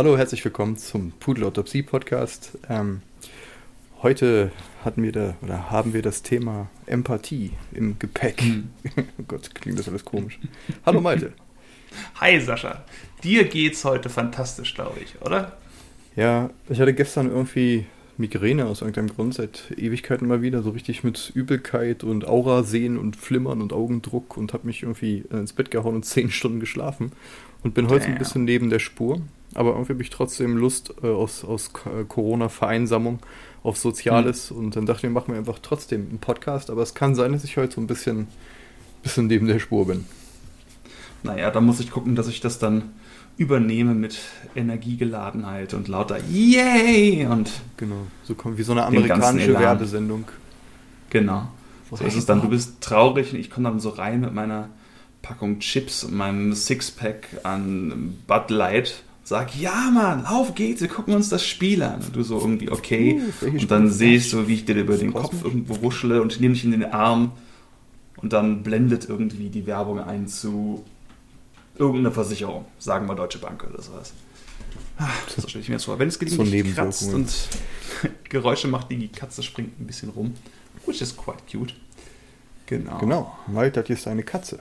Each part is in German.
Hallo, herzlich willkommen zum Pudelautopsie Podcast. Ähm, heute hatten wir da oder haben wir das Thema Empathie im Gepäck. Hm. oh Gott, klingt das alles komisch. Hallo Malte. Hi Sascha, dir geht's heute fantastisch, glaube ich, oder? Ja, ich hatte gestern irgendwie Migräne aus irgendeinem Grund seit Ewigkeiten mal wieder, so richtig mit Übelkeit und Aura sehen und Flimmern und Augendruck und habe mich irgendwie ins Bett gehauen und zehn Stunden geschlafen und bin heute so ein Damn. bisschen neben der Spur. Aber irgendwie habe ich trotzdem Lust äh, aus, aus K- Corona-Vereinsamung auf Soziales und dann dachte ich, machen wir einfach trotzdem einen Podcast, aber es kann sein, dass ich heute so ein bisschen, bisschen neben der Spur bin. Naja, da muss ich gucken, dass ich das dann übernehme mit Energiegeladenheit und lauter Yay! Und Genau, so kommt wie so eine amerikanische. Werbesendung. genau. So, ist es dann. Du bist traurig und ich komme dann so rein mit meiner Packung Chips und meinem Sixpack an Bud Light. Sag, ja Mann, auf geht's, wir gucken uns das Spiel an. Und du so irgendwie, okay. Uh, und dann sehe ich so, wie ich dir über den? Kopf irgendwo wuschle und nehme dich in den Arm. Und dann blendet irgendwie die Werbung ein zu irgendeiner Versicherung. Sagen wir Deutsche Bank oder sowas. Ah, So stelle ich mir das vor. Wenn es So gelegentlich kratzt und Geräusche macht, die Katze springt ein bisschen rum. Which is quite cute. Genau. Genau, Malte hat jetzt eine Katze.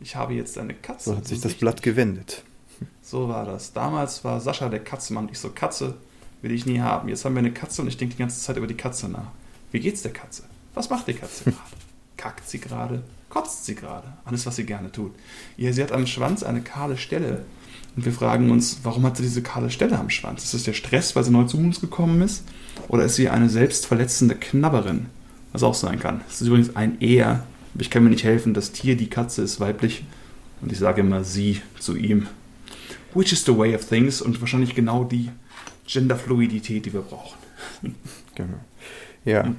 Ich habe jetzt eine Katze. So hat sich das. Blatt gewendet. So war das. Damals war Sascha der Katzenmann. Ich so, Katze will ich nie haben. Jetzt haben wir eine Katze und ich denke die ganze Zeit über die Katze nach. Wie geht's der Katze? Was macht die Katze gerade? Kackt sie gerade? Kotzt sie gerade? Alles, was sie gerne tut. Ja, sie hat am Schwanz eine kahle Stelle. Und wir fragen uns, warum hat sie diese kahle Stelle am Schwanz? Ist das der Stress, weil sie neu zu uns gekommen ist? Oder ist sie eine selbstverletzende Knabberin? Was auch sein kann. Es ist übrigens ein Er. Aber ich kann mir nicht helfen. Das Tier, die Katze, ist weiblich. Und ich sage immer sie zu ihm. Which is the way of things und wahrscheinlich genau die Genderfluidität, die wir brauchen. Genau. Ja. Hm.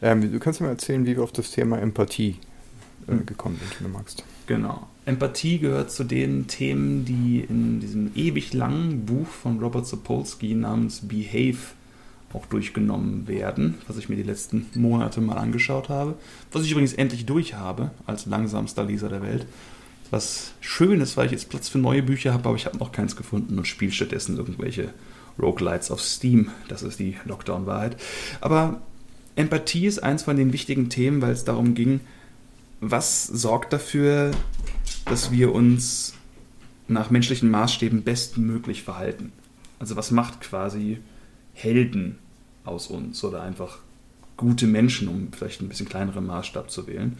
Ähm, du kannst mir erzählen, wie wir auf das Thema Empathie äh, Hm. gekommen sind, wenn du magst. Genau. Empathie gehört zu den Themen, die in diesem ewig langen Buch von Robert Sapolsky namens Behave auch durchgenommen werden, was ich mir die letzten Monate mal angeschaut habe. Was ich übrigens endlich durch habe, als langsamster Leser der Welt. Was schön ist, weil ich jetzt Platz für neue Bücher habe, aber ich habe noch keins gefunden und spiele stattdessen irgendwelche Roguelites auf Steam. Das ist die Lockdown-Wahrheit. Aber Empathie ist eins von den wichtigen Themen, weil es darum ging, was sorgt dafür, dass wir uns nach menschlichen Maßstäben bestmöglich verhalten? Also was macht quasi Helden aus uns oder einfach gute Menschen, um vielleicht ein bisschen kleineren Maßstab zu wählen?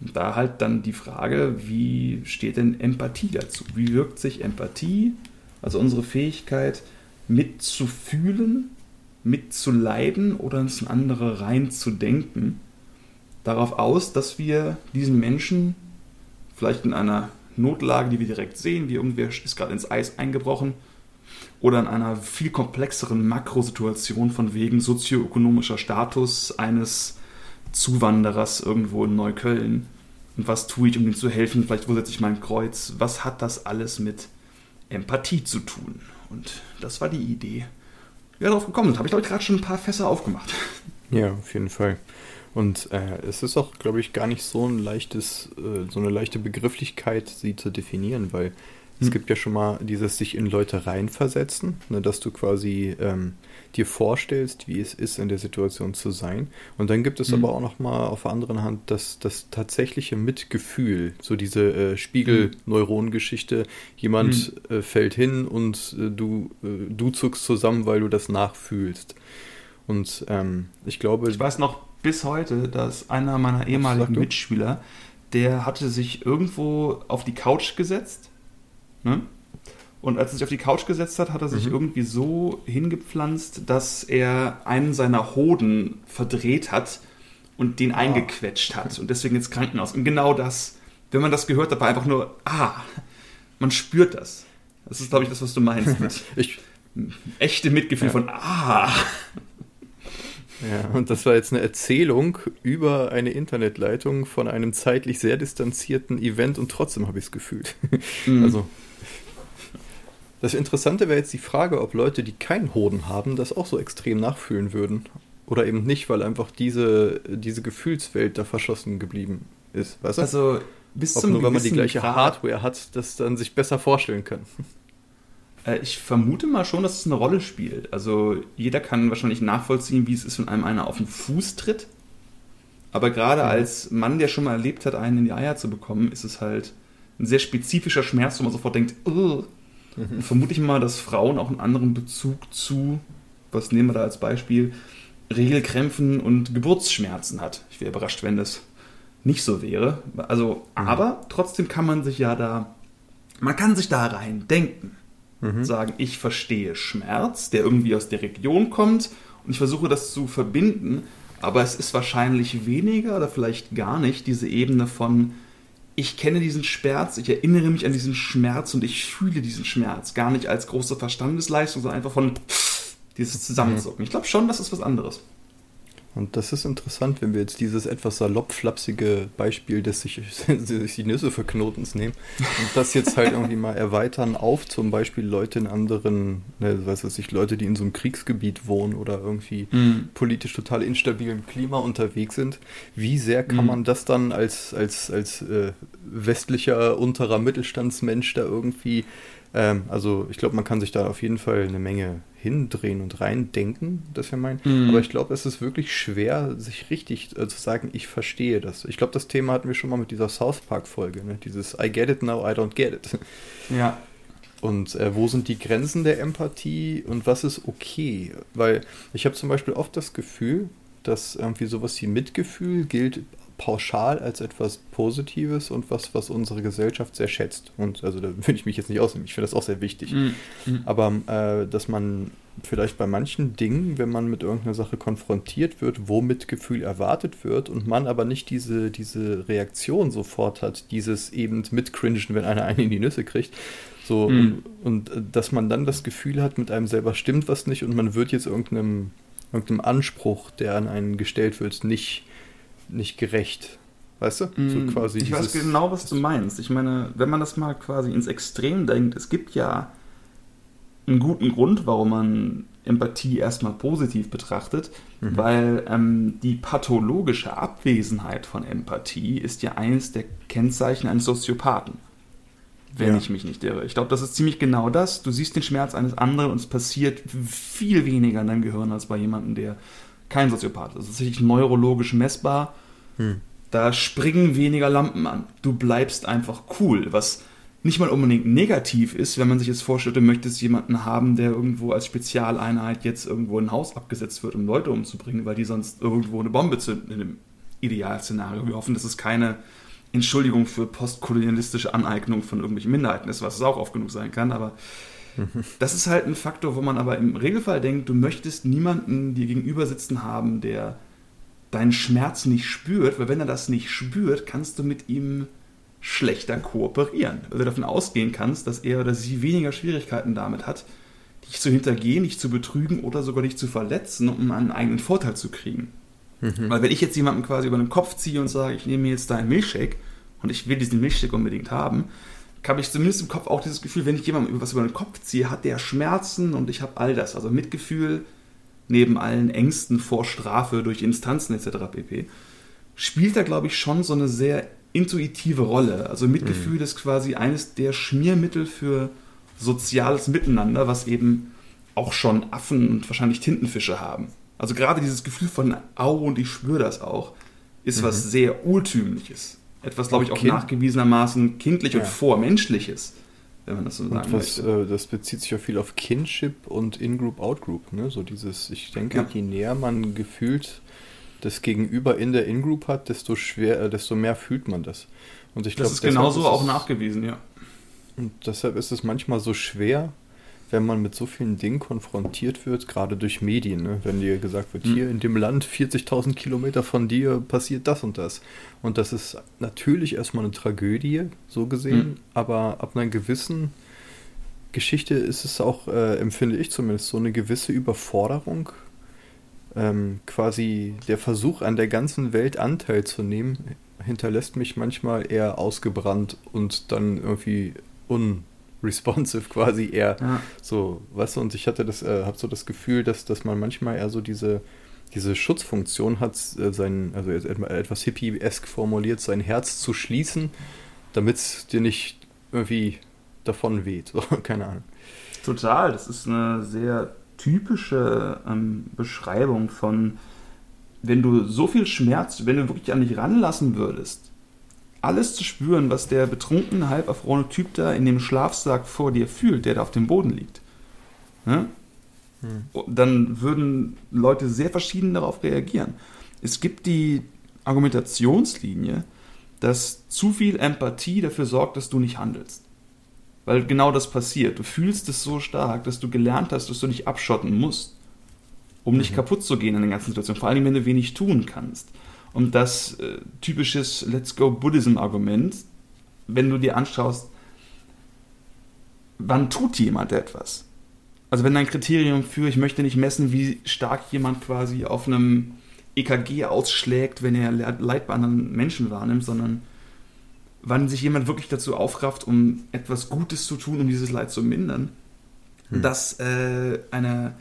Da halt dann die Frage, wie steht denn Empathie dazu? Wie wirkt sich Empathie, also unsere Fähigkeit mitzufühlen, mitzuleiden oder ins andere reinzudenken, darauf aus, dass wir diesen Menschen vielleicht in einer Notlage, die wir direkt sehen, wie irgendwer ist gerade ins Eis eingebrochen, oder in einer viel komplexeren Makrosituation von wegen sozioökonomischer Status eines Zuwanderers irgendwo in Neukölln. Und was tue ich, um ihm zu helfen? Vielleicht wo setze ich mein Kreuz? Was hat das alles mit Empathie zu tun? Und das war die Idee. Ja, darauf gekommen. Habe ich, glaube ich, gerade schon ein paar Fässer aufgemacht. Ja, auf jeden Fall. Und äh, es ist auch, glaube ich, gar nicht so ein leichtes, äh, so eine leichte Begrifflichkeit, sie zu definieren, weil es Hm. gibt ja schon mal dieses sich in Leute reinversetzen, ne, dass du quasi ähm, dir vorstellst, wie es ist, in der Situation zu sein. Und dann gibt es Hm. aber auch noch mal auf der anderen Hand das, das tatsächliche Mitgefühl, so diese äh, Spiegel-Neuron-Geschichte. Jemand äh, fällt hin und äh, du, äh, du zuckst zusammen, weil du das nachfühlst. Und ähm, ich glaube, Ich weiß noch bis heute, dass einer meiner ehemaligen? Mitschüler, der hatte sich irgendwo auf die Couch gesetzt. Ne? Und als er sich auf die Couch gesetzt hat, hat er sich Mhm. irgendwie so hingepflanzt, dass er einen seiner Hoden verdreht hat und den eingequetscht hat und deswegen ins Krankenhaus. Und genau das, wenn man das gehört hat, war einfach nur, ah, man spürt das. Das ist, glaube ich, das, was du meinst mit ich, echte Mitgefühl Ja. von, ah. Ja, und das war jetzt eine Erzählung über eine Internetleitung von einem zeitlich sehr distanzierten Event und trotzdem habe ich es gefühlt. Mhm. Also, das Interessante wäre jetzt die Frage, ob Leute, die keinen Hoden haben, das auch so extrem nachfühlen würden. Oder eben nicht, weil einfach diese, diese Gefühlswelt da verschossen geblieben ist. Weißt du? Also bis ob zum nur wenn man die gleiche Grad. Hardware hat, das dann sich besser vorstellen kann. Äh, ich vermute mal schon, dass es eine Rolle spielt. Also jeder kann wahrscheinlich nachvollziehen, wie es ist, wenn einem einer auf den Fuß tritt. Aber gerade mhm. als Mann, der schon mal erlebt hat, einen in die Eier zu bekommen, ist es halt ein sehr spezifischer Schmerz, wo man sofort denkt, mhm. und vermute ich mal, dass Frauen auch einen anderen Bezug zu, was nehmen wir da als Beispiel, Regelkrämpfen und Geburtsschmerzen hat. Ich wäre überrascht, wenn das nicht so wäre. Also, mhm. aber trotzdem kann man sich ja da, man kann sich da rein denken. Mhm. Sagen, ich verstehe Schmerz, der irgendwie aus der Region kommt und ich versuche das zu verbinden, aber es ist wahrscheinlich weniger oder vielleicht gar nicht diese Ebene von, ich kenne diesen Schmerz, ich erinnere mich an diesen Schmerz und ich fühle diesen Schmerz. Gar nicht als große Verstandesleistung, sondern einfach von dieses Zusammenzucken. Ich glaube schon, das ist was anderes. Und das ist interessant, wenn wir jetzt dieses etwas salopp-flapsige Beispiel des sich, sich die Nüsse verknotens nehmen und das jetzt halt irgendwie mal erweitern auf zum Beispiel Leute in anderen, ne, was weiß ich, Leute, die in so einem Kriegsgebiet wohnen oder irgendwie mhm. politisch total instabilem Klima unterwegs sind. Wie sehr kann mhm. man das dann als, als, als äh, westlicher unterer Mittelstandsmensch da irgendwie ähm, also ich glaube, man kann sich da auf jeden Fall eine Menge hindrehen und reindenken, das ist ja mein. Mhm. Aber ich glaube, es ist wirklich schwer, sich richtig äh, zu sagen, ich verstehe das. Ich glaube, das Thema hatten wir schon mal mit dieser South Park-Folge, ne? dieses I get it now, I don't get it. Ja. Und äh, wo sind die Grenzen der Empathie und was ist okay? Weil ich habe zum Beispiel oft das Gefühl, dass irgendwie sowas wie Mitgefühl gilt pauschal als etwas Positives und was, was unsere Gesellschaft sehr schätzt. Und also da würde ich mich jetzt nicht ausnehmen. Ich finde das auch sehr wichtig. Mhm. Aber äh, dass man vielleicht bei manchen Dingen, wenn man mit irgendeiner Sache konfrontiert wird, wo Mitgefühl erwartet wird und man aber nicht diese, diese Reaktion sofort hat, dieses eben mitcringen, wenn einer einen in die Nüsse kriegt. So, mhm. und, und äh, dass man dann das Gefühl hat, mit einem selber stimmt was nicht und man wird jetzt irgendeinem, irgendeinem Anspruch, der an einen gestellt wird, nicht nicht gerecht. Weißt du? So mm, quasi ich weiß genau, was du meinst. Ich meine, wenn man das mal quasi ins Extrem denkt, es gibt ja einen guten Grund, warum man Empathie erstmal positiv betrachtet, mhm. weil ähm, die pathologische Abwesenheit von Empathie ist ja eines der Kennzeichen eines Soziopathen. Wenn ja. ich mich nicht irre. Ich glaube, das ist ziemlich genau das. Du siehst den Schmerz eines anderen und es passiert viel weniger in deinem Gehirn als bei jemandem, der kein Soziopath. Das ist tatsächlich neurologisch messbar. Hm. Da springen weniger Lampen an. Du bleibst einfach cool, was nicht mal unbedingt negativ ist, wenn man sich jetzt vorstellt, du möchtest jemanden haben, der irgendwo als Spezialeinheit jetzt irgendwo in ein Haus abgesetzt wird, um Leute umzubringen, weil die sonst irgendwo eine Bombe zünden in dem Idealszenario. Wir hoffen, dass es keine Entschuldigung für postkolonialistische Aneignung von irgendwelchen Minderheiten ist, was es auch oft genug sein kann, aber das ist halt ein Faktor, wo man aber im Regelfall denkt, du möchtest niemanden dir gegenüber sitzen haben, der deinen Schmerz nicht spürt, weil wenn er das nicht spürt, kannst du mit ihm schlechter kooperieren. Weil du davon ausgehen kannst, dass er oder sie weniger Schwierigkeiten damit hat, dich zu hintergehen, dich zu betrügen oder sogar dich zu verletzen, um einen eigenen Vorteil zu kriegen. Mhm. Weil wenn ich jetzt jemanden quasi über den Kopf ziehe und sage, ich nehme jetzt deinen Milchshake und ich will diesen Milchshake unbedingt haben, habe ich zumindest im Kopf auch dieses Gefühl, wenn ich jemandem was über den Kopf ziehe, hat der Schmerzen und ich habe all das. Also Mitgefühl neben allen Ängsten vor Strafe durch Instanzen etc. pp. spielt da, glaube ich, schon so eine sehr intuitive Rolle. Also Mitgefühl mhm. ist quasi eines der Schmiermittel für soziales Miteinander, was eben auch schon Affen und wahrscheinlich Tintenfische haben. Also gerade dieses Gefühl von Au und ich spüre das auch, ist mhm. was sehr urtümliches etwas, glaube ich, auch kind. nachgewiesenermaßen kindlich ja. und vormenschliches, wenn man das so sagen was, möchte. Äh, das bezieht sich ja viel auf Kinship und In-Group, Out-Group. Ne? So dieses, ich denke, ja. je näher man gefühlt das Gegenüber in der In-Group hat, desto schwer, äh, desto mehr fühlt man das. Und ich das glaub, ist genauso ist auch nachgewiesen, ja. Und deshalb ist es manchmal so schwer, wenn man mit so vielen Dingen konfrontiert wird, gerade durch Medien, ne? wenn dir gesagt wird, mhm. hier in dem Land 40.000 Kilometer von dir passiert das und das. Und das ist natürlich erstmal eine Tragödie, so gesehen, mhm. aber ab einer gewissen Geschichte ist es auch, äh, empfinde ich zumindest, so eine gewisse Überforderung. Ähm, quasi der Versuch an der ganzen Welt Anteil zu nehmen, hinterlässt mich manchmal eher ausgebrannt und dann irgendwie un responsive quasi eher ja. so, weißt du, und ich hatte das, äh, habe so das Gefühl, dass, dass man manchmal eher so diese, diese Schutzfunktion hat, äh, sein, also etwas hippie-esk formuliert, sein Herz zu schließen, damit es dir nicht irgendwie davon weht, so, keine Ahnung. Total, das ist eine sehr typische ähm, Beschreibung von, wenn du so viel Schmerz, wenn du wirklich an dich ranlassen würdest, alles zu spüren, was der betrunkene, halb erfrorene Typ da in dem Schlafsack vor dir fühlt, der da auf dem Boden liegt. Ja? Hm. Dann würden Leute sehr verschieden darauf reagieren. Es gibt die Argumentationslinie, dass zu viel Empathie dafür sorgt, dass du nicht handelst. Weil genau das passiert. Du fühlst es so stark, dass du gelernt hast, dass du dich abschotten musst, um nicht mhm. kaputt zu gehen in der ganzen Situation. Vor allem, wenn du wenig tun kannst. Und das äh, typisches Let's Go Buddhism-Argument, wenn du dir anschaust, wann tut jemand etwas? Also wenn dein Kriterium für, ich möchte nicht messen, wie stark jemand quasi auf einem EKG ausschlägt, wenn er Leid bei anderen Menschen wahrnimmt, sondern wann sich jemand wirklich dazu aufrafft, um etwas Gutes zu tun, um dieses Leid zu mindern, hm. dass äh, eine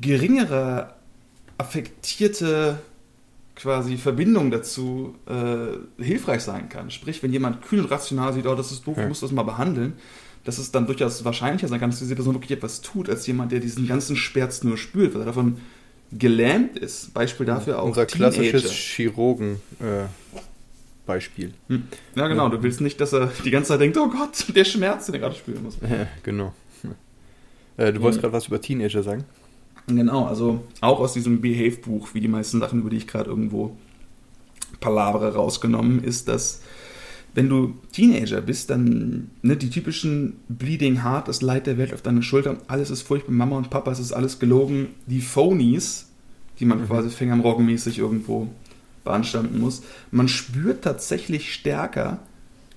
geringere affektierte quasi Verbindung dazu äh, hilfreich sein kann. Sprich, wenn jemand kühl und rational sieht, oh, das ist doof, ja. muss das mal behandeln, dass es dann durchaus wahrscheinlicher sein kann, dass diese Person wirklich etwas tut, als jemand, der diesen ganzen Schmerz nur spürt, weil er davon gelähmt ist. Beispiel dafür auch. Unser klassisches Chirurgen. Äh, Beispiel. Hm. Ja, genau. Du willst nicht, dass er die ganze Zeit denkt, oh Gott, der Schmerz, den er gerade spüren muss. Ja, genau. Äh, du wolltest gerade was über Teenager sagen? Genau, also auch aus diesem Behave-Buch, wie die meisten Sachen, über die ich gerade irgendwo Palavre rausgenommen, ist, dass wenn du Teenager bist, dann ne, die typischen Bleeding Heart, das Leid der Welt auf deine Schulter, alles ist furchtbar, Mama und Papa, es ist alles gelogen. Die Phonies, die man mhm. quasi Finger am Roggenmäßig irgendwo beanstanden muss, man spürt tatsächlich stärker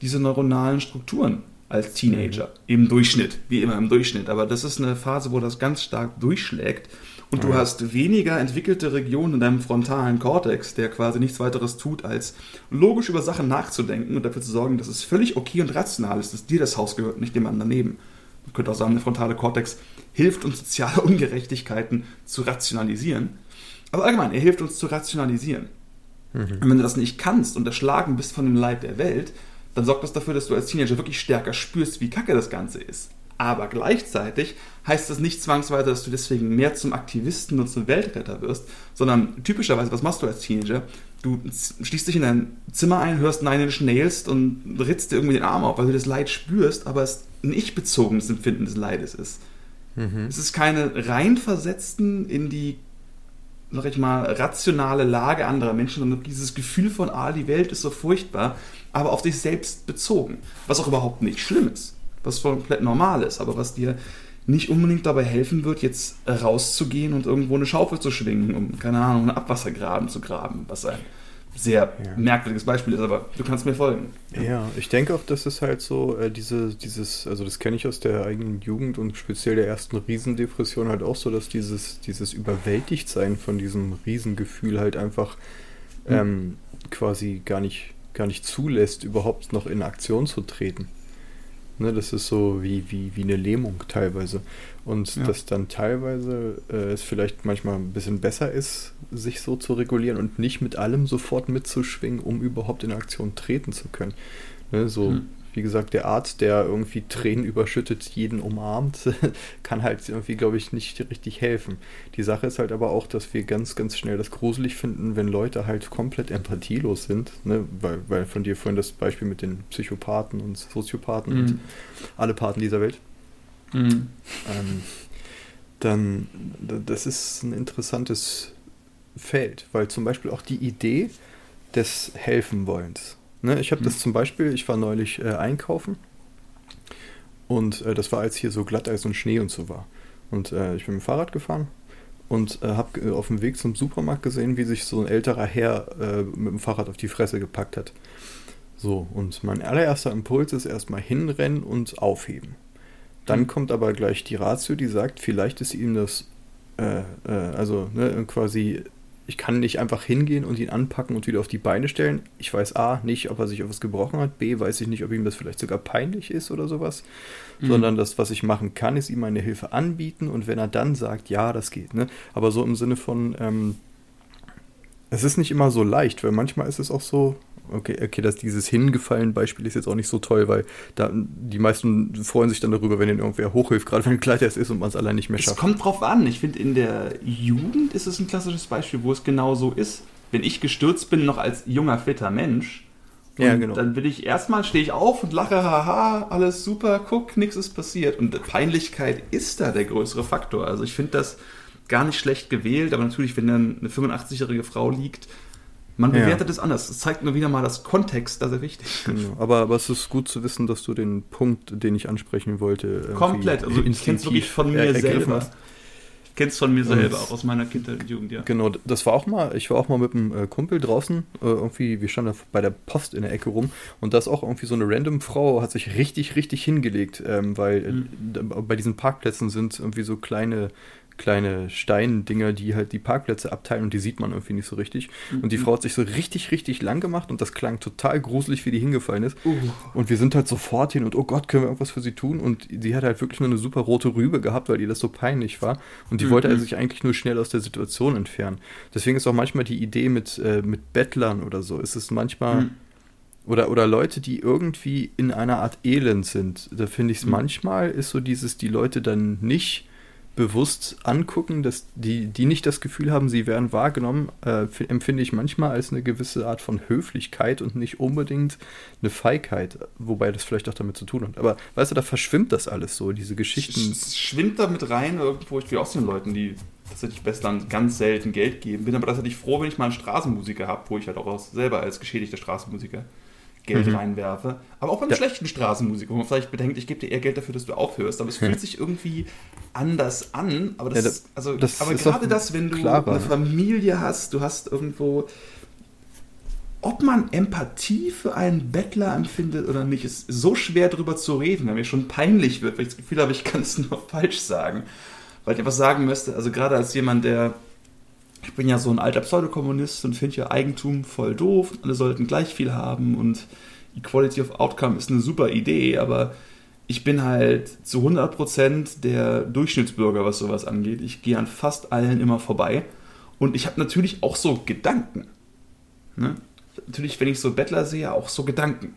diese neuronalen Strukturen als Teenager. Im Durchschnitt, wie immer im Durchschnitt. Aber das ist eine Phase, wo das ganz stark durchschlägt. Und du ja. hast weniger entwickelte Regionen in deinem frontalen Kortex, der quasi nichts weiteres tut, als logisch über Sachen nachzudenken und dafür zu sorgen, dass es völlig okay und rational ist, dass dir das Haus gehört, nicht dem anderen daneben. Man könnte auch sagen, der frontale Kortex hilft uns, soziale Ungerechtigkeiten zu rationalisieren. Aber allgemein, er hilft uns zu rationalisieren. Mhm. Und wenn du das nicht kannst und erschlagen bist von dem Leid der Welt, dann sorgt das dafür, dass du als Teenager wirklich stärker spürst, wie kacke das Ganze ist. Aber gleichzeitig heißt das nicht zwangsweise, dass du deswegen mehr zum Aktivisten und zum Weltretter wirst, sondern typischerweise, was machst du als Teenager? Du schließt dich in dein Zimmer ein, hörst Nine Inch Nails und ritzt dir irgendwie den Arm auf, weil du das Leid spürst, aber es ein ich-bezogenes Empfinden des Leides ist. Mhm. Es ist keine reinversetzten in die sag ich mal, rationale Lage anderer Menschen, sondern dieses Gefühl von, ah, die Welt ist so furchtbar, aber auf dich selbst bezogen. Was auch überhaupt nicht schlimm ist, was komplett normal ist, aber was dir nicht unbedingt dabei helfen wird, jetzt rauszugehen und irgendwo eine Schaufel zu schwingen, um, keine Ahnung, einen Abwassergraben zu graben, was ein sehr ja. merkwürdiges Beispiel ist, aber du kannst mir folgen. Ja, ja ich denke auch, dass es halt so, äh, diese, dieses, also das kenne ich aus der eigenen Jugend und speziell der ersten Riesendepression halt auch so, dass dieses, dieses Überwältigtsein von diesem Riesengefühl halt einfach mhm. ähm, quasi gar nicht, gar nicht zulässt, überhaupt noch in Aktion zu treten. Ne, das ist so wie, wie, wie eine Lähmung teilweise. Und ja. dass dann teilweise äh, es vielleicht manchmal ein bisschen besser ist, sich so zu regulieren und nicht mit allem sofort mitzuschwingen, um überhaupt in Aktion treten zu können. Ne, so, hm. Wie gesagt, der Arzt, der irgendwie Tränen überschüttet, jeden umarmt, kann halt irgendwie, glaube ich, nicht richtig helfen. Die Sache ist halt aber auch, dass wir ganz, ganz schnell das gruselig finden, wenn Leute halt komplett empathielos sind, ne? weil, weil von dir vorhin das Beispiel mit den Psychopathen und Soziopathen mhm. und alle Paten dieser Welt Mhm. Ähm, dann, das ist ein interessantes Feld, weil zum Beispiel auch die Idee des Helfenwollens. Ne, ich habe mhm. das zum Beispiel, ich war neulich äh, einkaufen und äh, das war, als hier so Glatteis und Schnee und so war. Und äh, ich bin mit dem Fahrrad gefahren und äh, habe auf dem Weg zum Supermarkt gesehen, wie sich so ein älterer Herr äh, mit dem Fahrrad auf die Fresse gepackt hat. So, und mein allererster Impuls ist erstmal hinrennen und aufheben. Dann mhm. kommt aber gleich die Ratio, die sagt, vielleicht ist ihm das, äh, also ne, quasi, ich kann nicht einfach hingehen und ihn anpacken und wieder auf die Beine stellen. Ich weiß A, nicht, ob er sich auf was gebrochen hat. B, weiß ich nicht, ob ihm das vielleicht sogar peinlich ist oder sowas. Mhm. Sondern das, was ich machen kann, ist ihm eine Hilfe anbieten und wenn er dann sagt, ja, das geht. Ne? Aber so im Sinne von, ähm, es ist nicht immer so leicht, weil manchmal ist es auch so, Okay, okay, dass dieses hingefallen Beispiel ist jetzt auch nicht so toll, weil da die meisten freuen sich dann darüber, wenn ihnen irgendwer hochhilft, gerade wenn ein Kleid erst ist und man es allein nicht mehr schafft. Es kommt drauf an. Ich finde, in der Jugend ist es ein klassisches Beispiel, wo es genau so ist. Wenn ich gestürzt bin, noch als junger, fitter Mensch, ja, genau. dann will ich erstmal, stehe ich auf und lache, haha, alles super, guck, nichts ist passiert. Und Peinlichkeit ist da der größere Faktor. Also ich finde das gar nicht schlecht gewählt, aber natürlich, wenn dann eine 85-jährige Frau liegt, man bewertet es anders. Das zeigt nur wieder mal, dass Kontext da sehr wichtig ist. Genau. Aber, aber es ist gut zu wissen, dass du den Punkt, den ich ansprechen wollte, komplett. Also ich kenne es wirklich von mir selber. Hast. Ich kenne es von mir selber, auch aus meiner Kindheit und Jugend, ja. Genau, das war auch mal, ich war auch mal mit einem äh, Kumpel draußen, äh, irgendwie, wir standen bei der Post in der Ecke rum und da ist auch irgendwie so eine random Frau, hat sich richtig, richtig hingelegt, ähm, weil mhm. bei diesen Parkplätzen sind irgendwie so kleine kleine Steindinger, die halt die Parkplätze abteilen und die sieht man irgendwie nicht so richtig. Mhm. Und die Frau hat sich so richtig, richtig lang gemacht und das klang total gruselig, wie die hingefallen ist. Uh. Und wir sind halt sofort hin und oh Gott, können wir irgendwas für sie tun? Und sie hat halt wirklich nur eine super rote Rübe gehabt, weil ihr das so peinlich war. Und die mhm. wollte also sich eigentlich nur schnell aus der Situation entfernen. Deswegen ist auch manchmal die Idee mit, äh, mit Bettlern oder so, ist es manchmal. Mhm. Oder, oder Leute, die irgendwie in einer Art Elend sind. Da finde ich es mhm. manchmal, ist so dieses, die Leute dann nicht bewusst angucken, dass die, die nicht das Gefühl haben, sie werden wahrgenommen, äh, empfinde ich manchmal als eine gewisse Art von Höflichkeit und nicht unbedingt eine Feigheit, wobei das vielleicht auch damit zu tun hat. Aber weißt du, da verschwimmt das alles so, diese Geschichten. Es schwimmt da mit rein, irgendwo, ich auch so den Leuten, die tatsächlich Bestland ganz selten Geld geben, bin aber tatsächlich froh, wenn ich mal einen Straßenmusiker habe, wo ich halt auch selber als geschädigter Straßenmusiker Geld mhm. reinwerfe. Aber auch beim ja. schlechten Straßenmusik, wo man vielleicht bedenkt, ich gebe dir eher Geld dafür, dass du aufhörst. Aber es fühlt sich irgendwie anders an. Aber, das, ja, das also, das aber gerade das, wenn du klarer. eine Familie hast, du hast irgendwo. Ob man Empathie für einen Bettler empfindet oder nicht, ist so schwer darüber zu reden, weil mir schon peinlich wird, weil ich das Gefühl habe, ich kann es nur falsch sagen. Weil ich etwas sagen müsste, also gerade als jemand, der ich bin ja so ein alter Pseudokommunist und finde ja Eigentum voll doof. Alle sollten gleich viel haben und Equality of Outcome ist eine super Idee, aber ich bin halt zu 100% der Durchschnittsbürger, was sowas angeht. Ich gehe an fast allen immer vorbei. Und ich habe natürlich auch so Gedanken. Ne? Natürlich, wenn ich so Bettler sehe, auch so Gedanken,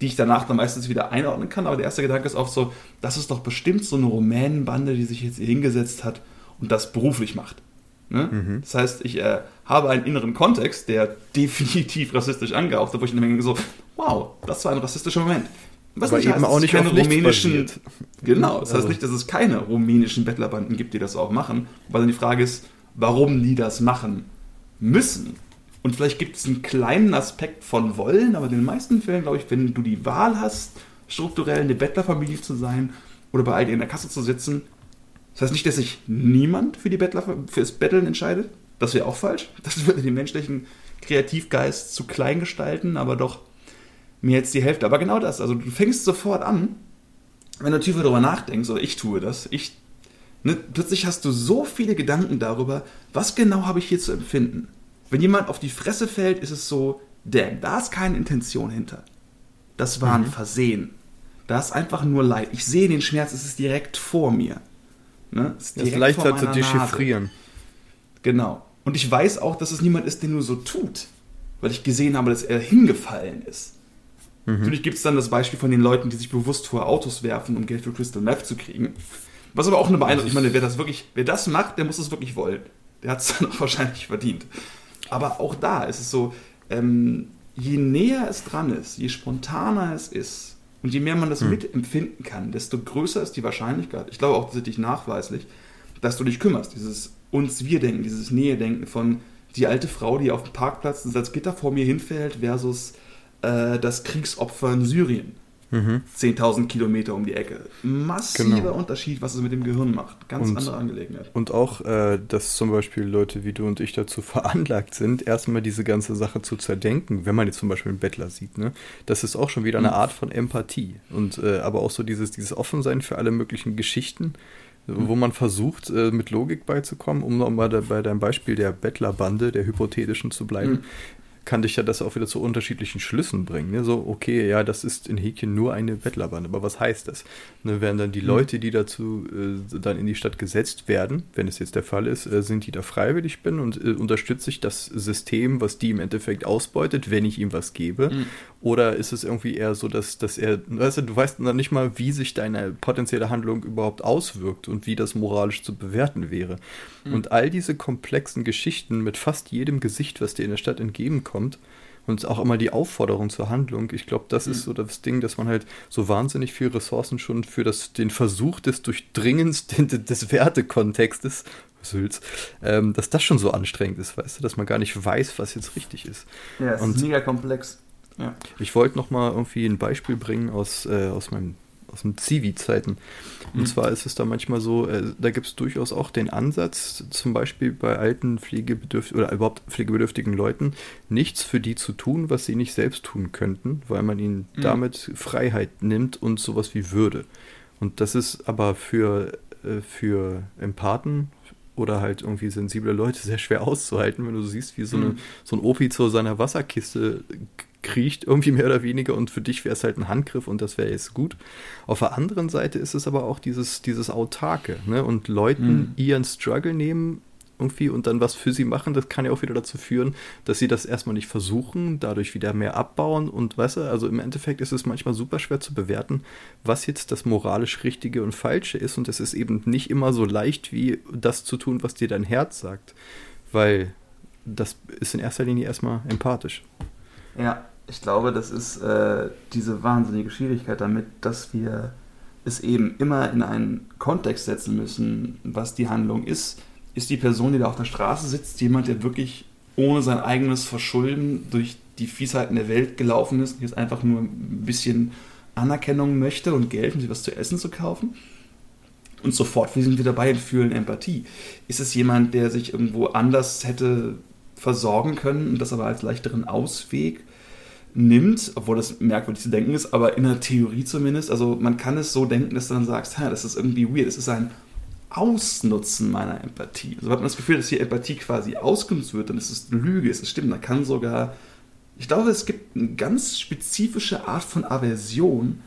die ich danach dann meistens wieder einordnen kann. Aber der erste Gedanke ist auch so, das ist doch bestimmt so eine Rumänenbande, die sich jetzt hier hingesetzt hat und das beruflich macht. Ne? Mhm. Das heißt, ich äh, habe einen inneren Kontext, der definitiv rassistisch angehaucht ist, wo ich dann denke so, wow, das war ein rassistischer Moment. Was Aber nicht eben heißt, auch nicht keine rumänischen. Genau, das heißt also. nicht, dass es keine rumänischen Bettlerbanden gibt, die das auch machen, weil dann die Frage ist, warum die das machen müssen. Und vielleicht gibt es einen kleinen Aspekt von Wollen, aber in den meisten Fällen, glaube ich, wenn du die Wahl hast, strukturell eine Bettlerfamilie zu sein oder bei dir in der Kasse zu sitzen, das heißt nicht, dass sich niemand für die Bettler, fürs Betteln entscheidet. Das wäre auch falsch. Das würde den menschlichen Kreativgeist zu klein gestalten, aber doch mehr als die Hälfte. Aber genau das. Also du fängst sofort an, wenn du tiefer darüber nachdenkst, oder ich tue das, ich, ne, plötzlich hast du so viele Gedanken darüber, was genau habe ich hier zu empfinden. Wenn jemand auf die Fresse fällt, ist es so, damn, da ist keine Intention hinter. Das war ein mhm. Versehen. Da ist einfach nur Leid. Ich sehe den Schmerz, es ist direkt vor mir. Ne? Ist, ist leichter zu dechiffrieren. Nase. Genau. Und ich weiß auch, dass es niemand ist, der nur so tut, weil ich gesehen habe, dass er hingefallen ist. Mhm. Natürlich gibt es dann das Beispiel von den Leuten, die sich bewusst vor Autos werfen, um Geld für Crystal Meth zu kriegen. Was aber auch eine Beeindruckung. Ich meine, wer das wirklich, wer das macht, der muss es wirklich wollen. Der hat es dann auch wahrscheinlich verdient. Aber auch da ist es so, ähm, je näher es dran ist, je spontaner es ist, und je mehr man das hm. mitempfinden kann, desto größer ist die Wahrscheinlichkeit, ich glaube auch tatsächlich nachweislich, dass du dich kümmerst. Dieses Uns-Wir-Denken, dieses Nähe-Denken von die alte Frau, die auf dem Parkplatz ins Gitter vor mir hinfällt, versus äh, das Kriegsopfer in Syrien. Mhm. 10.000 Kilometer um die Ecke. Massiver genau. Unterschied, was es mit dem Gehirn macht. Ganz und, andere Angelegenheit. Und auch, äh, dass zum Beispiel Leute wie du und ich dazu veranlagt sind, erstmal diese ganze Sache zu zerdenken, wenn man jetzt zum Beispiel einen Bettler sieht. Ne? Das ist auch schon wieder eine mhm. Art von Empathie. Und äh, aber auch so dieses, dieses Offensein für alle möglichen Geschichten, mhm. wo man versucht, äh, mit Logik beizukommen, um nochmal bei deinem Beispiel der Bettlerbande, der hypothetischen zu bleiben. Kann dich ja das auch wieder zu unterschiedlichen Schlüssen bringen. Ne? So, okay, ja, das ist in Häkchen nur eine Bettlerbande, aber was heißt das? Ne, werden dann die mhm. Leute, die dazu äh, dann in die Stadt gesetzt werden, wenn es jetzt der Fall ist, äh, sind die da freiwillig bin und äh, unterstütze ich das System, was die im Endeffekt ausbeutet, wenn ich ihm was gebe? Mhm. Oder ist es irgendwie eher so, dass, dass er, weißt du, du weißt dann nicht mal, wie sich deine potenzielle Handlung überhaupt auswirkt und wie das moralisch zu bewerten wäre. Mhm. Und all diese komplexen Geschichten mit fast jedem Gesicht, was dir in der Stadt entgegenkommt, und auch immer die Aufforderung zur Handlung. Ich glaube, das mhm. ist so das Ding, dass man halt so wahnsinnig viel Ressourcen schon für das, den Versuch des Durchdringens des Wertekontextes, Sülz, ähm, dass das schon so anstrengend ist, weißt du, dass man gar nicht weiß, was jetzt richtig ist. Ja, es und ist mega komplex. Ja. Ich wollte noch mal irgendwie ein Beispiel bringen aus, äh, aus meinem aus den Zivi-Zeiten. Und mhm. zwar ist es da manchmal so, äh, da gibt es durchaus auch den Ansatz, zum Beispiel bei alten pflegebedürftigen oder überhaupt pflegebedürftigen Leuten, nichts für die zu tun, was sie nicht selbst tun könnten, weil man ihnen mhm. damit Freiheit nimmt und sowas wie Würde. Und das ist aber für, äh, für Empathen oder halt irgendwie sensible Leute sehr schwer auszuhalten, wenn du siehst, wie so, eine, mhm. so ein Opi zu seiner Wasserkiste kriecht, irgendwie mehr oder weniger, und für dich wäre es halt ein Handgriff und das wäre jetzt gut. Auf der anderen Seite ist es aber auch dieses, dieses Autarke, ne? Und Leuten mhm. ihren Struggle nehmen irgendwie und dann was für sie machen, das kann ja auch wieder dazu führen, dass sie das erstmal nicht versuchen, dadurch wieder mehr abbauen und weißt du, also im Endeffekt ist es manchmal super schwer zu bewerten, was jetzt das moralisch Richtige und Falsche ist und es ist eben nicht immer so leicht, wie das zu tun, was dir dein Herz sagt, weil das ist in erster Linie erstmal empathisch. Ja, ich glaube, das ist äh, diese wahnsinnige Schwierigkeit damit, dass wir es eben immer in einen Kontext setzen müssen, was die Handlung ist. Ist die Person, die da auf der Straße sitzt, jemand, der wirklich ohne sein eigenes Verschulden durch die Fiesheiten der Welt gelaufen ist und jetzt einfach nur ein bisschen Anerkennung möchte und Geld, um sich was zu essen zu kaufen? Und sofort, wir sind wieder dabei und fühlen Empathie. Ist es jemand, der sich irgendwo anders hätte versorgen können und das aber als leichteren Ausweg nimmt, obwohl das merkwürdig zu denken ist, aber in der Theorie zumindest, also man kann es so denken, dass du dann sagst, das ist irgendwie weird, das ist ein Ausnutzen meiner Empathie. Also hat man das Gefühl, dass hier Empathie quasi ausgenutzt wird, dann ist es Lüge, ist es stimmt, da kann sogar, ich glaube, es gibt eine ganz spezifische Art von Aversion,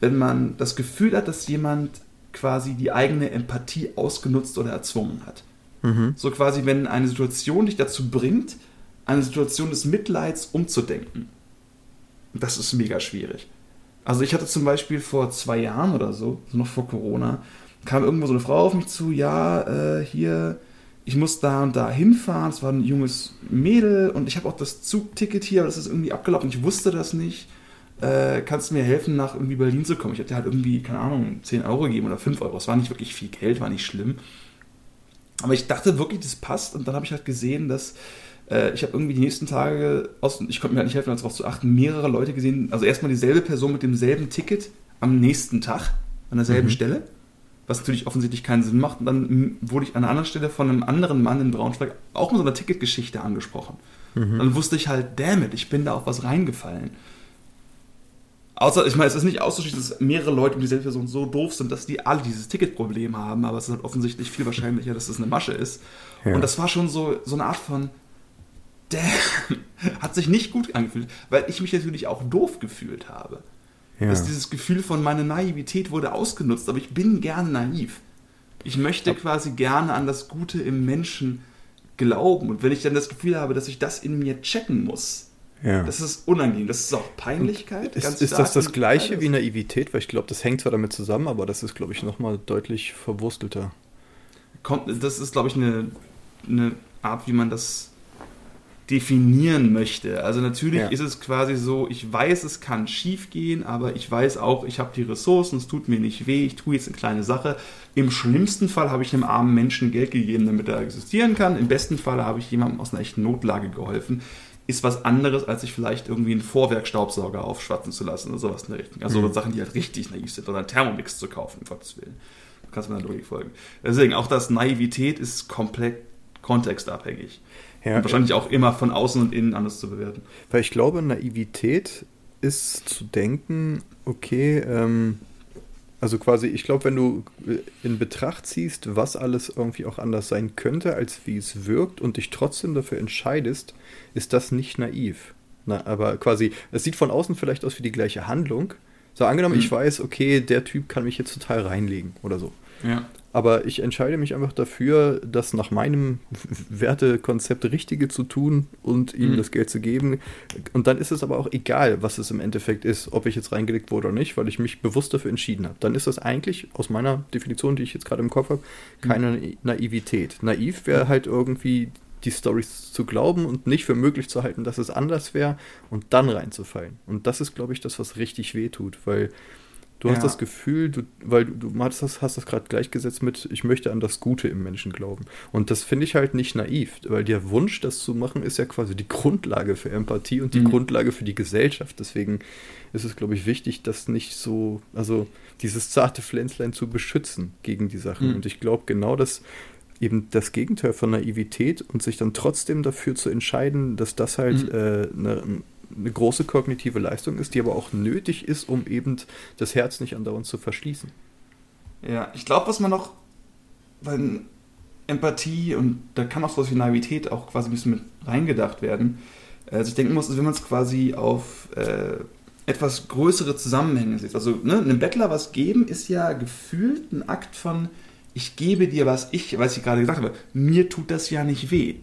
wenn man das Gefühl hat, dass jemand quasi die eigene Empathie ausgenutzt oder erzwungen hat. Mhm. So quasi, wenn eine Situation dich dazu bringt, eine Situation des Mitleids umzudenken. Das ist mega schwierig. Also ich hatte zum Beispiel vor zwei Jahren oder so, noch vor Corona, kam irgendwo so eine Frau auf mich zu, ja, äh, hier, ich muss da und da hinfahren, es war ein junges Mädel und ich habe auch das Zugticket hier, aber das ist irgendwie abgelaufen, ich wusste das nicht. Äh, kannst du mir helfen, nach irgendwie Berlin zu kommen? Ich hatte halt irgendwie, keine Ahnung, 10 Euro gegeben oder 5 Euro. Es war nicht wirklich viel Geld, war nicht schlimm. Aber ich dachte wirklich, das passt und dann habe ich halt gesehen, dass äh, ich habe irgendwie die nächsten Tage, aus, ich konnte mir halt nicht helfen, darauf zu achten, mehrere Leute gesehen, also erstmal dieselbe Person mit demselben Ticket am nächsten Tag an derselben mhm. Stelle, was natürlich offensichtlich keinen Sinn macht. Und dann wurde ich an einer anderen Stelle von einem anderen Mann in Braunschweig auch mit so einer Ticketgeschichte angesprochen. Mhm. Dann wusste ich halt, damn it, ich bin da auf was reingefallen. Außer, ich meine, es ist nicht auszuschließen, dass mehrere Leute mit dieselbe Person so doof sind, dass die alle dieses Ticketproblem haben, aber es ist halt offensichtlich viel wahrscheinlicher, dass das eine Masche ist. Ja. Und das war schon so, so eine Art von, damn, hat sich nicht gut angefühlt, weil ich mich natürlich auch doof gefühlt habe. Ja. Dass dieses Gefühl von meiner Naivität wurde ausgenutzt, aber ich bin gerne naiv. Ich möchte quasi gerne an das Gute im Menschen glauben. Und wenn ich dann das Gefühl habe, dass ich das in mir checken muss, ja. das ist unangenehm. Das ist auch Peinlichkeit. Ist, ist das das gleiche wie Naivität? Weil ich glaube, das hängt zwar damit zusammen, aber das ist, glaube ich, nochmal deutlich verwurstelter. Kommt, das ist, glaube ich, eine, eine Art, wie man das definieren möchte. Also natürlich ja. ist es quasi so, ich weiß, es kann schief gehen, aber ich weiß auch, ich habe die Ressourcen, es tut mir nicht weh, ich tue jetzt eine kleine Sache. Im schlimmsten Fall habe ich einem armen Menschen Geld gegeben, damit er existieren kann. Im besten Fall habe ich jemandem aus einer echten Notlage geholfen. Ist was anderes, als sich vielleicht irgendwie einen Vorwerkstaubsauger aufschwatzen zu lassen oder sowas in der Richtung. Also mhm. Sachen, die halt richtig naiv sind oder einen Thermomix zu kaufen, um Gottes Willen. Du kannst mir da Logik folgen. Deswegen, auch das Naivität ist komplett kontextabhängig. Ja, und wahrscheinlich auch immer von außen und innen anders zu bewerten. Weil ich glaube, Naivität ist zu denken, okay, ähm, Also quasi, ich glaube, wenn du in Betracht ziehst, was alles irgendwie auch anders sein könnte, als wie es wirkt und dich trotzdem dafür entscheidest, ist das nicht naiv. Na, aber quasi, es sieht von außen vielleicht aus wie die gleiche Handlung. So angenommen, mhm. ich weiß, okay, der Typ kann mich jetzt total reinlegen oder so. Ja. Aber ich entscheide mich einfach dafür, das nach meinem Wertekonzept Richtige zu tun und ihm mhm. das Geld zu geben. Und dann ist es aber auch egal, was es im Endeffekt ist, ob ich jetzt reingelegt wurde oder nicht, weil ich mich bewusst dafür entschieden habe. Dann ist das eigentlich aus meiner Definition, die ich jetzt gerade im Kopf habe, keine mhm. Naivität. Naiv wäre halt irgendwie die Stories zu glauben und nicht für möglich zu halten, dass es anders wäre und dann reinzufallen. Und das ist, glaube ich, das, was richtig weh tut, weil Du ja. hast das Gefühl, du, weil du, du hast das, hast das gerade gleichgesetzt mit, ich möchte an das Gute im Menschen glauben. Und das finde ich halt nicht naiv, weil der Wunsch, das zu machen, ist ja quasi die Grundlage für Empathie und die mhm. Grundlage für die Gesellschaft. Deswegen ist es, glaube ich, wichtig, das nicht so, also dieses zarte Pflänzlein zu beschützen gegen die Sachen. Mhm. Und ich glaube genau, dass eben das Gegenteil von Naivität und sich dann trotzdem dafür zu entscheiden, dass das halt mhm. äh, ne, eine große kognitive Leistung ist, die aber auch nötig ist, um eben das Herz nicht andauernd zu verschließen. Ja, ich glaube, was man noch bei Empathie und da kann auch sowas wie Naivität auch quasi ein bisschen mit reingedacht werden. Also ich denken muss, wenn man es quasi auf äh, etwas größere Zusammenhänge sieht. Also ne, einem Bettler was geben ist ja gefühlt ein Akt von ich gebe dir was ich, was ich gerade gesagt habe, mir tut das ja nicht weh.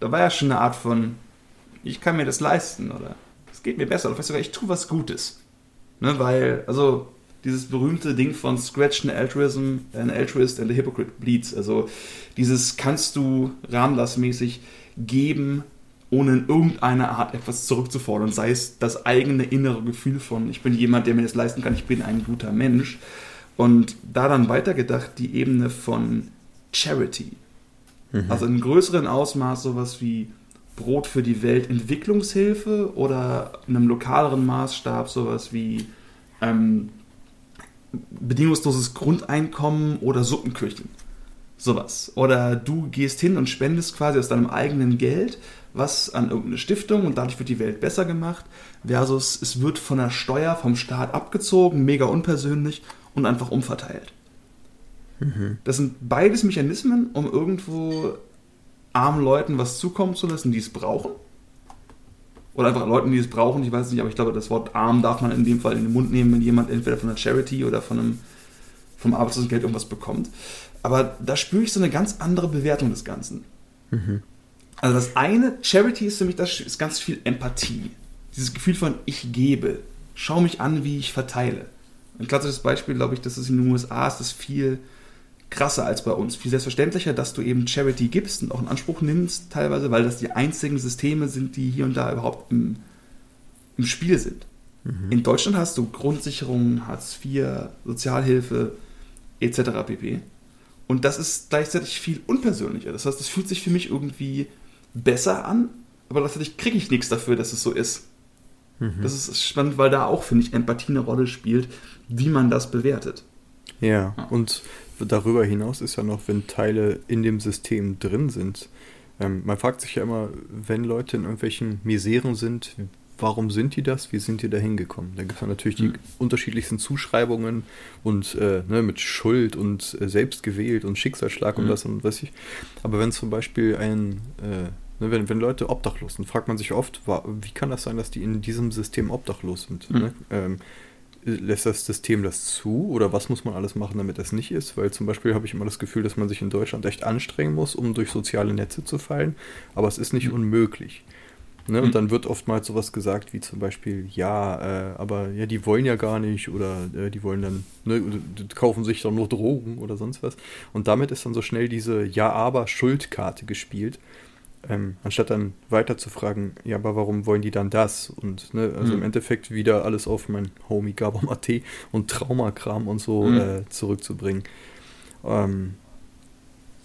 Da war ja schon eine Art von ich kann mir das leisten oder es geht mir besser oder vielleicht sogar ich tue was Gutes. Ne, weil, also dieses berühmte Ding von Scratch an Altruism, an Altruist and a Hypocrite Bleeds, also dieses kannst du rahmenlassmäßig geben, ohne in irgendeiner Art etwas zurückzufordern, sei es das eigene innere Gefühl von, ich bin jemand, der mir das leisten kann, ich bin ein guter Mensch. Und da dann weitergedacht die Ebene von Charity. Mhm. Also in größeren Ausmaß sowas wie Brot für die Welt Entwicklungshilfe oder in einem lokaleren Maßstab sowas wie ähm, bedingungsloses Grundeinkommen oder Suppenküchen. Sowas. Oder du gehst hin und spendest quasi aus deinem eigenen Geld was an irgendeine Stiftung und dadurch wird die Welt besser gemacht, versus es wird von der Steuer vom Staat abgezogen, mega unpersönlich und einfach umverteilt. Mhm. Das sind beides Mechanismen, um irgendwo armen Leuten was zukommen zu lassen, die es brauchen. Oder einfach Leuten, die es brauchen, ich weiß nicht, aber ich glaube, das Wort arm darf man in dem Fall in den Mund nehmen, wenn jemand entweder von einer Charity oder von einem vom Arbeitslosengeld irgendwas bekommt. Aber da spüre ich so eine ganz andere Bewertung des Ganzen. Mhm. Also das eine, Charity ist für mich, das ist ganz viel Empathie. Dieses Gefühl von ich gebe, schau mich an, wie ich verteile. Ein klassisches Beispiel, glaube ich, das ist in den USA, ist das viel krasser als bei uns. Viel selbstverständlicher, dass du eben Charity gibst und auch in Anspruch nimmst, teilweise, weil das die einzigen Systeme sind, die hier und da überhaupt im, im Spiel sind. Mhm. In Deutschland hast du Grundsicherung, Hartz IV, Sozialhilfe etc. pp. Und das ist gleichzeitig viel unpersönlicher. Das heißt, es fühlt sich für mich irgendwie besser an, aber gleichzeitig kriege ich nichts dafür, dass es so ist. Mhm. Das ist spannend, weil da auch, finde ich, Empathie eine Rolle spielt, wie man das bewertet. Ja, ja. und darüber hinaus ist ja noch, wenn Teile in dem System drin sind. Ähm, man fragt sich ja immer, wenn Leute in irgendwelchen Miseren sind, warum sind die das? Wie sind die da hingekommen? Da gibt es ja natürlich die mhm. unterschiedlichsten Zuschreibungen und äh, ne, mit Schuld und äh, selbst gewählt und Schicksalsschlag mhm. und was und was ich. Aber wenn zum Beispiel ein, äh, ne, wenn, wenn Leute obdachlos sind, fragt man sich oft, wie kann das sein, dass die in diesem System obdachlos sind? Mhm. Ne? Ähm, lässt das System das zu oder was muss man alles machen, damit das nicht ist? Weil zum Beispiel habe ich immer das Gefühl, dass man sich in Deutschland echt anstrengen muss, um durch soziale Netze zu fallen, aber es ist nicht mhm. unmöglich. Ne? Und mhm. dann wird oftmals sowas gesagt wie zum Beispiel, ja, äh, aber ja, die wollen ja gar nicht oder äh, die wollen dann, ne, kaufen sich dann nur Drogen oder sonst was. Und damit ist dann so schnell diese Ja-Aber-Schuldkarte gespielt ähm, anstatt dann weiter zu fragen, ja, aber warum wollen die dann das? Und ne, also mhm. im Endeffekt wieder alles auf mein Homie Gabom.at und Traumakram und so mhm. äh, zurückzubringen. Ähm,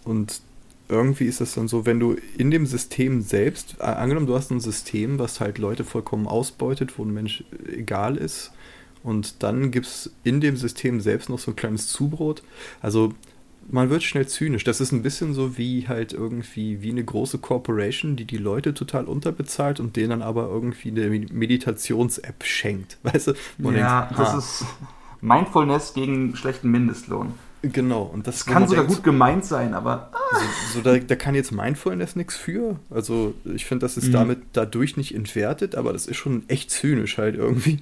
und irgendwie ist es dann so, wenn du in dem System selbst, äh, angenommen, du hast ein System, was halt Leute vollkommen ausbeutet, wo ein Mensch egal ist, und dann gibt es in dem System selbst noch so ein kleines Zubrot. Also man wird schnell zynisch. Das ist ein bisschen so wie halt irgendwie wie eine große Corporation, die die Leute total unterbezahlt und denen dann aber irgendwie eine Meditations-App schenkt. Weißt du? Man ja, denkt, das ist. Mindfulness gegen schlechten Mindestlohn. Genau. Und das, das kann sogar denkt, gut gemeint sein, aber. Ah. So, so da, da, kann jetzt Mindfulness nichts für. Also ich finde, das ist mhm. damit dadurch nicht entwertet, aber das ist schon echt zynisch halt irgendwie.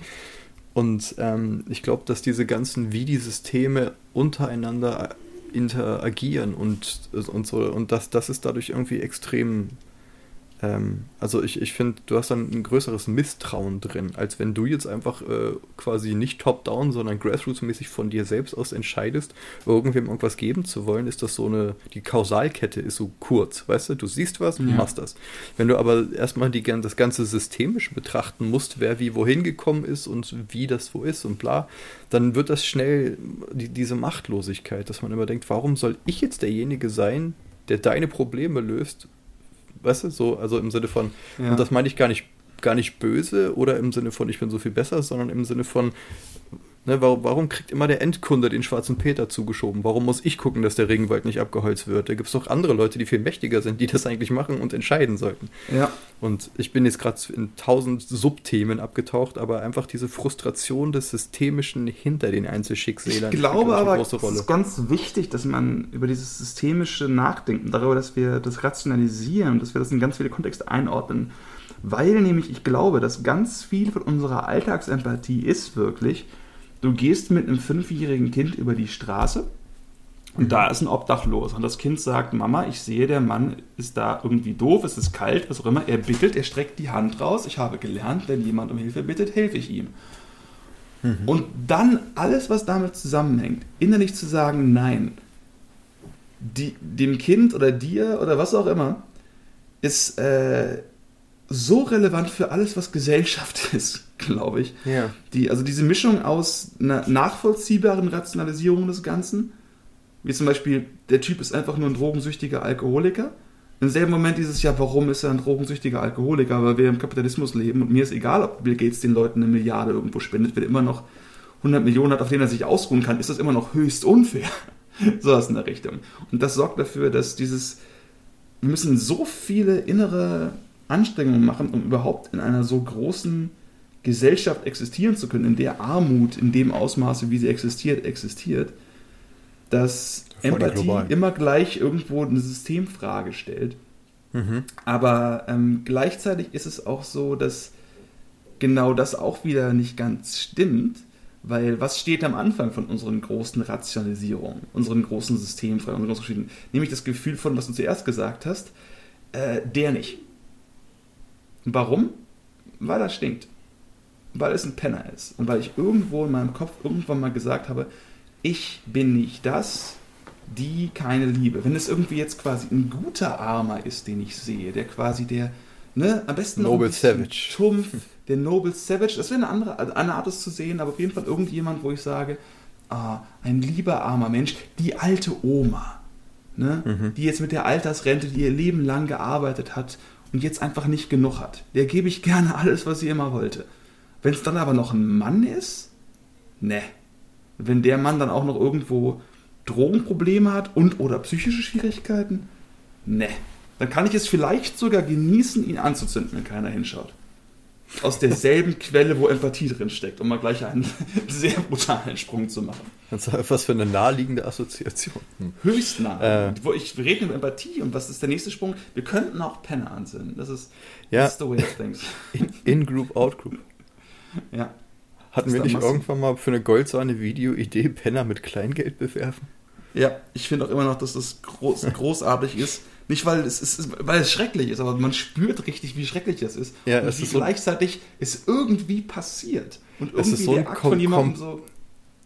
Und ähm, ich glaube, dass diese ganzen, wie die Systeme untereinander interagieren und, und so, und das, das ist dadurch irgendwie extrem ähm, also ich, ich finde, du hast dann ein größeres Misstrauen drin, als wenn du jetzt einfach äh, quasi nicht top-down, sondern grassroots-mäßig von dir selbst aus entscheidest, irgendwem irgendwas geben zu wollen, ist das so eine, die Kausalkette ist so kurz, weißt du, du siehst was, ja. machst das. Wenn du aber erstmal die, das ganze systemisch betrachten musst, wer wie wohin gekommen ist und wie das wo ist und bla, dann wird das schnell die, diese Machtlosigkeit, dass man immer denkt, warum soll ich jetzt derjenige sein, der deine Probleme löst weißt du, so, also im Sinne von, ja. und das meine ich gar nicht, gar nicht böse oder im Sinne von, ich bin so viel besser, sondern im Sinne von, Ne, warum, warum, kriegt immer der Endkunde den schwarzen Peter zugeschoben? Warum muss ich gucken, dass der Regenwald nicht abgeholzt wird? Da gibt es doch andere Leute, die viel mächtiger sind, die das eigentlich machen und entscheiden sollten. Ja. Und ich bin jetzt gerade in tausend Subthemen abgetaucht, aber einfach diese Frustration des Systemischen hinter den Einzelschicksälern. Ich glaube aber, es ist ganz wichtig, dass man über dieses Systemische nachdenkt und darüber, dass wir das rationalisieren, dass wir das in ganz viele Kontexte einordnen. Weil nämlich ich glaube, dass ganz viel von unserer Alltagsempathie ist wirklich, Du gehst mit einem fünfjährigen Kind über die Straße und mhm. da ist ein Obdachlos. Und das Kind sagt, Mama, ich sehe, der Mann ist da irgendwie doof, es ist kalt, was auch immer. Er bittet, er streckt die Hand raus. Ich habe gelernt, wenn jemand um Hilfe bittet, helfe ich ihm. Mhm. Und dann alles, was damit zusammenhängt, innerlich zu sagen, nein, die, dem Kind oder dir oder was auch immer, ist äh, so relevant für alles, was Gesellschaft ist glaube ich. Ja. Die, also diese Mischung aus einer nachvollziehbaren Rationalisierung des Ganzen, wie zum Beispiel, der Typ ist einfach nur ein drogensüchtiger Alkoholiker. Im selben Moment dieses Jahr, warum ist er ein drogensüchtiger Alkoholiker? Weil wir im Kapitalismus leben und mir ist egal, ob Bill Gates den Leuten eine Milliarde irgendwo spendet, wenn er immer noch 100 Millionen hat, auf denen er sich ausruhen kann, ist das immer noch höchst unfair. so was in der Richtung. Und das sorgt dafür, dass dieses, wir müssen so viele innere Anstrengungen machen, um überhaupt in einer so großen Gesellschaft existieren zu können, in der Armut in dem Ausmaße, wie sie existiert, existiert, dass Empathie immer gleich irgendwo eine Systemfrage stellt. Mhm. Aber ähm, gleichzeitig ist es auch so, dass genau das auch wieder nicht ganz stimmt, weil was steht am Anfang von unseren großen Rationalisierungen, unseren großen Systemfragen, unseren großen Nämlich das Gefühl von, was du zuerst gesagt hast, äh, der nicht. Warum? Weil das stinkt weil es ein Penner ist und weil ich irgendwo in meinem Kopf irgendwann mal gesagt habe, ich bin nicht das, die keine Liebe. Wenn es irgendwie jetzt quasi ein guter Armer ist, den ich sehe, der quasi der, ne, am besten Noble Savage. Tumpf, der Noble Savage, das wäre eine andere eine Art, es zu sehen, aber auf jeden Fall irgendjemand, wo ich sage, ah, ein lieber armer Mensch, die alte Oma, ne, mhm. die jetzt mit der Altersrente, die ihr Leben lang gearbeitet hat und jetzt einfach nicht genug hat. Der gebe ich gerne alles, was sie immer wollte. Wenn es dann aber noch ein Mann ist, ne. Wenn der Mann dann auch noch irgendwo Drogenprobleme hat und oder psychische Schwierigkeiten, ne. Dann kann ich es vielleicht sogar genießen, ihn anzuzünden, wenn keiner hinschaut. Aus derselben Quelle, wo Empathie drin steckt, um mal gleich einen sehr brutalen Sprung zu machen. Was für eine naheliegende Assoziation. Hm. Höchst nah. Äh, wo ich, wir reden über Empathie und was ist der nächste Sprung? Wir könnten auch Penner anzünden. Das ist ja, the way of things. In-Group, Out-Group. Ja. Hatten wir nicht irgendwann mal für eine Goldsahne Video-Idee Penner mit Kleingeld bewerfen? Ja, ich finde auch immer noch, dass das groß, großartig ist. Nicht, weil es, ist, weil es schrecklich ist, aber man spürt richtig, wie schrecklich das ist. Ja, und es ist gleichzeitig so es irgendwie passiert. Und irgendwie so der Akt von jemandem so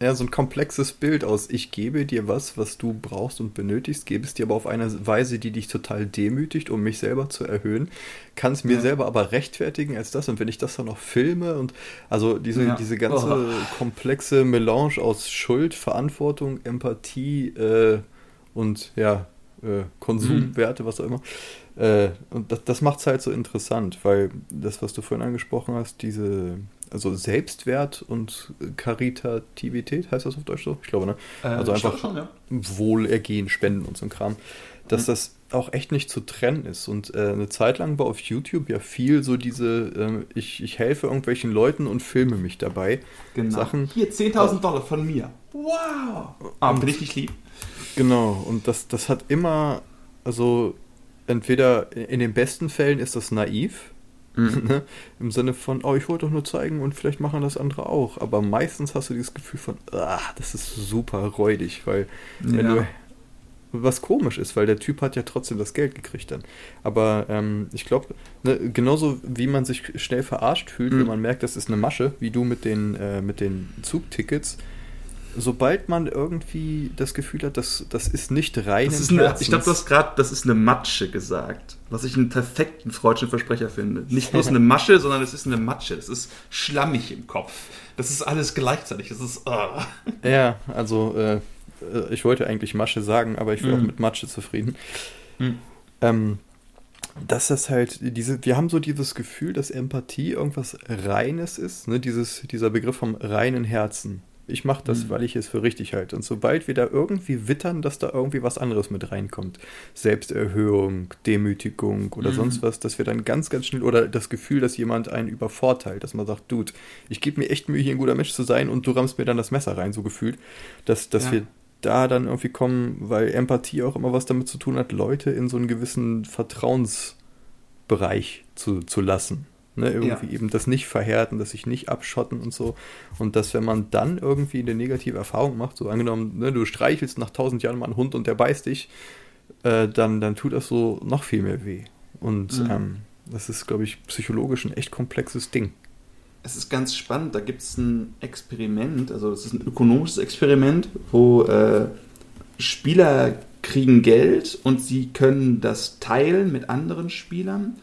ja, so ein komplexes Bild aus, ich gebe dir was, was du brauchst und benötigst, gebe es dir aber auf eine Weise, die dich total demütigt, um mich selber zu erhöhen, kann es mir ja. selber aber rechtfertigen als das. Und wenn ich das dann noch filme und also diese, ja. diese ganze oh. komplexe Melange aus Schuld, Verantwortung, Empathie äh, und ja, äh, Konsumwerte, mhm. was auch immer. Äh, und das, das macht es halt so interessant, weil das, was du vorhin angesprochen hast, diese also Selbstwert und Karitativität, heißt das auf Deutsch so? Ich glaube, ne? Äh, also einfach schon, ja. Wohlergehen, Spenden und so ein Kram. Dass mhm. das auch echt nicht zu trennen ist. Und äh, eine Zeit lang war auf YouTube ja viel so diese, äh, ich, ich helfe irgendwelchen Leuten und filme mich dabei. Genau. Sachen. Hier, 10.000 Dollar von mir. Wow! Ah, bin ich nicht lieb. Genau, und das, das hat immer, also entweder in den besten Fällen ist das naiv, mhm. ne? im Sinne von, oh, ich wollte doch nur zeigen und vielleicht machen das andere auch. Aber meistens hast du dieses Gefühl von, ah, das ist super räudig, weil ja. wenn du was komisch ist, weil der Typ hat ja trotzdem das Geld gekriegt dann. Aber ähm, ich glaube, ne, genauso wie man sich schnell verarscht fühlt, mhm. wenn man merkt, das ist eine Masche, wie du mit den, äh, mit den Zugtickets, sobald man irgendwie das Gefühl hat, dass das ist nicht rein. Das ist eine, ich glaube, du hast gerade, das ist eine Matsche gesagt, was ich einen perfekten freudschen Versprecher finde. Nicht bloß eine Masche, sondern es ist eine Matsche. Es ist schlammig im Kopf. Das ist alles gleichzeitig. Das ist. Oh. Ja, also äh, ich wollte eigentlich Masche sagen, aber ich bin mhm. auch mit Matsche zufrieden. Mhm. Ähm, dass das halt diese, wir haben so dieses Gefühl, dass Empathie irgendwas Reines ist, ne? Dieses, dieser Begriff vom reinen Herzen. Ich mache das, mhm. weil ich es für richtig halte. Und sobald wir da irgendwie wittern, dass da irgendwie was anderes mit reinkommt, Selbsterhöhung, Demütigung oder mhm. sonst was, dass wir dann ganz, ganz schnell, oder das Gefühl, dass jemand einen übervorteilt, dass man sagt, Dude, ich gebe mir echt Mühe, hier ein guter Mensch zu sein und du rammst mir dann das Messer rein, so gefühlt, dass, dass ja. wir da dann irgendwie kommen, weil Empathie auch immer was damit zu tun hat, Leute in so einen gewissen Vertrauensbereich zu, zu lassen. Ne, irgendwie ja. eben das nicht verhärten, das sich nicht abschotten und so. Und dass, wenn man dann irgendwie eine negative Erfahrung macht, so angenommen, ne, du streichelst nach tausend Jahren mal einen Hund und der beißt dich, äh, dann, dann tut das so noch viel mehr weh. Und mhm. ähm, das ist, glaube ich, psychologisch ein echt komplexes Ding es ist ganz spannend, da gibt es ein Experiment, also es ist ein ökonomisches Experiment, wo äh, Spieler kriegen Geld und sie können das teilen mit anderen Spielern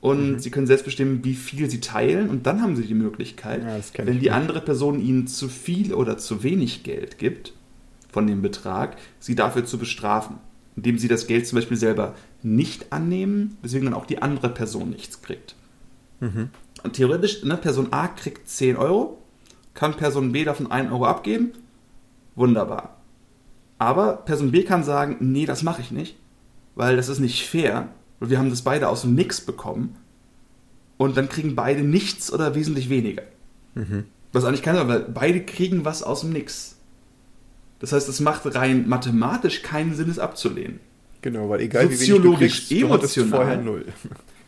und mhm. sie können selbst bestimmen, wie viel sie teilen und dann haben sie die Möglichkeit, ja, wenn die andere Person ihnen zu viel oder zu wenig Geld gibt von dem Betrag, sie dafür zu bestrafen, indem sie das Geld zum Beispiel selber nicht annehmen, weswegen dann auch die andere Person nichts kriegt. Mhm theoretisch, ne, Person A kriegt 10 Euro, kann Person B davon 1 Euro abgeben. Wunderbar. Aber Person B kann sagen, nee, das mache ich nicht, weil das ist nicht fair. Und wir haben das beide aus dem Nix bekommen. Und dann kriegen beide nichts oder wesentlich weniger. Mhm. Was eigentlich keiner, weil beide kriegen was aus dem Nix. Das heißt, es macht rein mathematisch keinen Sinn, es abzulehnen. Genau, weil egal wie wenig du kriegst, emotional, du vorher null.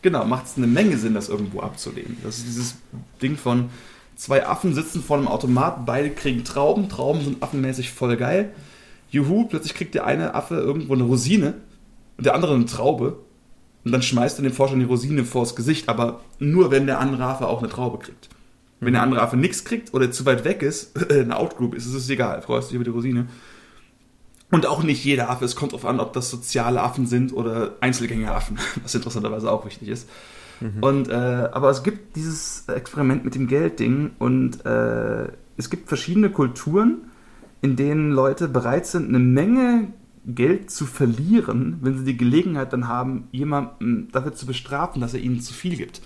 Genau, macht es eine Menge Sinn, das irgendwo abzulehnen. Das ist dieses Ding von zwei Affen sitzen vor einem Automat, beide kriegen Trauben, Trauben sind affenmäßig voll geil. Juhu, plötzlich kriegt der eine Affe irgendwo eine Rosine und der andere eine Traube. Und dann schmeißt er dem Forscher die Rosine vors Gesicht, aber nur wenn der andere Affe auch eine Traube kriegt. Wenn der andere Affe nichts kriegt oder zu weit weg ist, eine Outgroup ist, ist es egal, freust dich über die Rosine. Und auch nicht jeder Affe. Es kommt darauf an, ob das soziale Affen sind oder Einzelgängeraffen, was interessanterweise auch wichtig ist. Mhm. Und, äh, aber es gibt dieses Experiment mit dem Geldding und äh, es gibt verschiedene Kulturen, in denen Leute bereit sind, eine Menge Geld zu verlieren, wenn sie die Gelegenheit dann haben, jemanden dafür zu bestrafen, dass er ihnen zu viel gibt.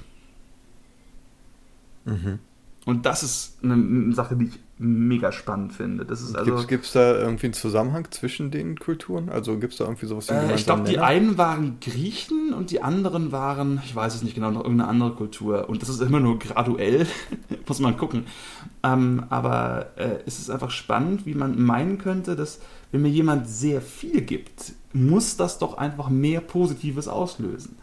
Mhm. Und das ist eine Sache, die ich mega spannend finde. Das ist also, Gibt es da irgendwie einen Zusammenhang zwischen den Kulturen? Also gibt es da irgendwie sowas wie äh, Ich glaube, die einen waren Griechen und die anderen waren, ich weiß es nicht genau, noch irgendeine andere Kultur. Und das ist immer nur graduell, muss man gucken. Ähm, aber äh, es ist einfach spannend, wie man meinen könnte, dass wenn mir jemand sehr viel gibt, muss das doch einfach mehr Positives auslösen.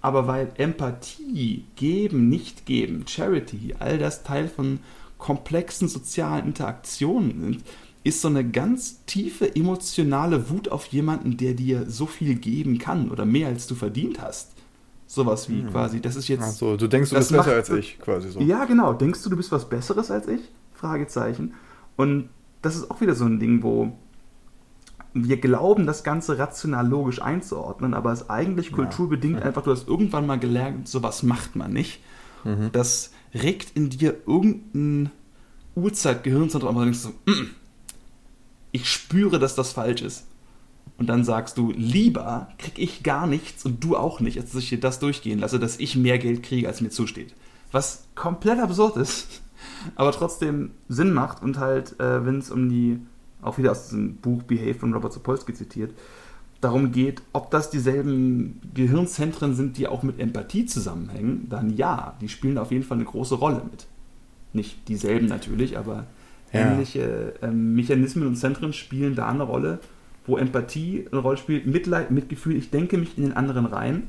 Aber weil Empathie, Geben, Nicht-Geben, Charity, all das Teil von komplexen sozialen Interaktionen sind, ist so eine ganz tiefe emotionale Wut auf jemanden, der dir so viel geben kann oder mehr als du verdient hast. Sowas wie hm. quasi, das ist jetzt. Achso, du denkst, du bist besser als ich, quasi so. Ja, genau. Denkst du, du bist was Besseres als ich? Fragezeichen. Und das ist auch wieder so ein Ding, wo wir glauben, das Ganze rational logisch einzuordnen, aber es ist eigentlich kulturbedingt ja. einfach, du hast irgendwann mal gelernt, sowas macht man nicht. Mhm. Das regt in dir irgendein Urzeitgehirnzentrum, aber du denkst so, mm, ich spüre, dass das falsch ist. Und dann sagst du, lieber krieg ich gar nichts und du auch nicht, als dass ich dir das durchgehen lasse, dass ich mehr Geld kriege, als mir zusteht. Was komplett absurd ist, aber trotzdem Sinn macht und halt, äh, wenn es um die, auch wieder aus diesem Buch Behave von Robert Sapolsky zitiert, darum geht, ob das dieselben Gehirnzentren sind, die auch mit Empathie zusammenhängen, dann ja, die spielen auf jeden Fall eine große Rolle mit. Nicht dieselben natürlich, aber ja. ähnliche ähm, Mechanismen und Zentren spielen da eine Rolle, wo Empathie eine Rolle spielt, Mitleid, Mitgefühl, ich denke mich in den anderen rein.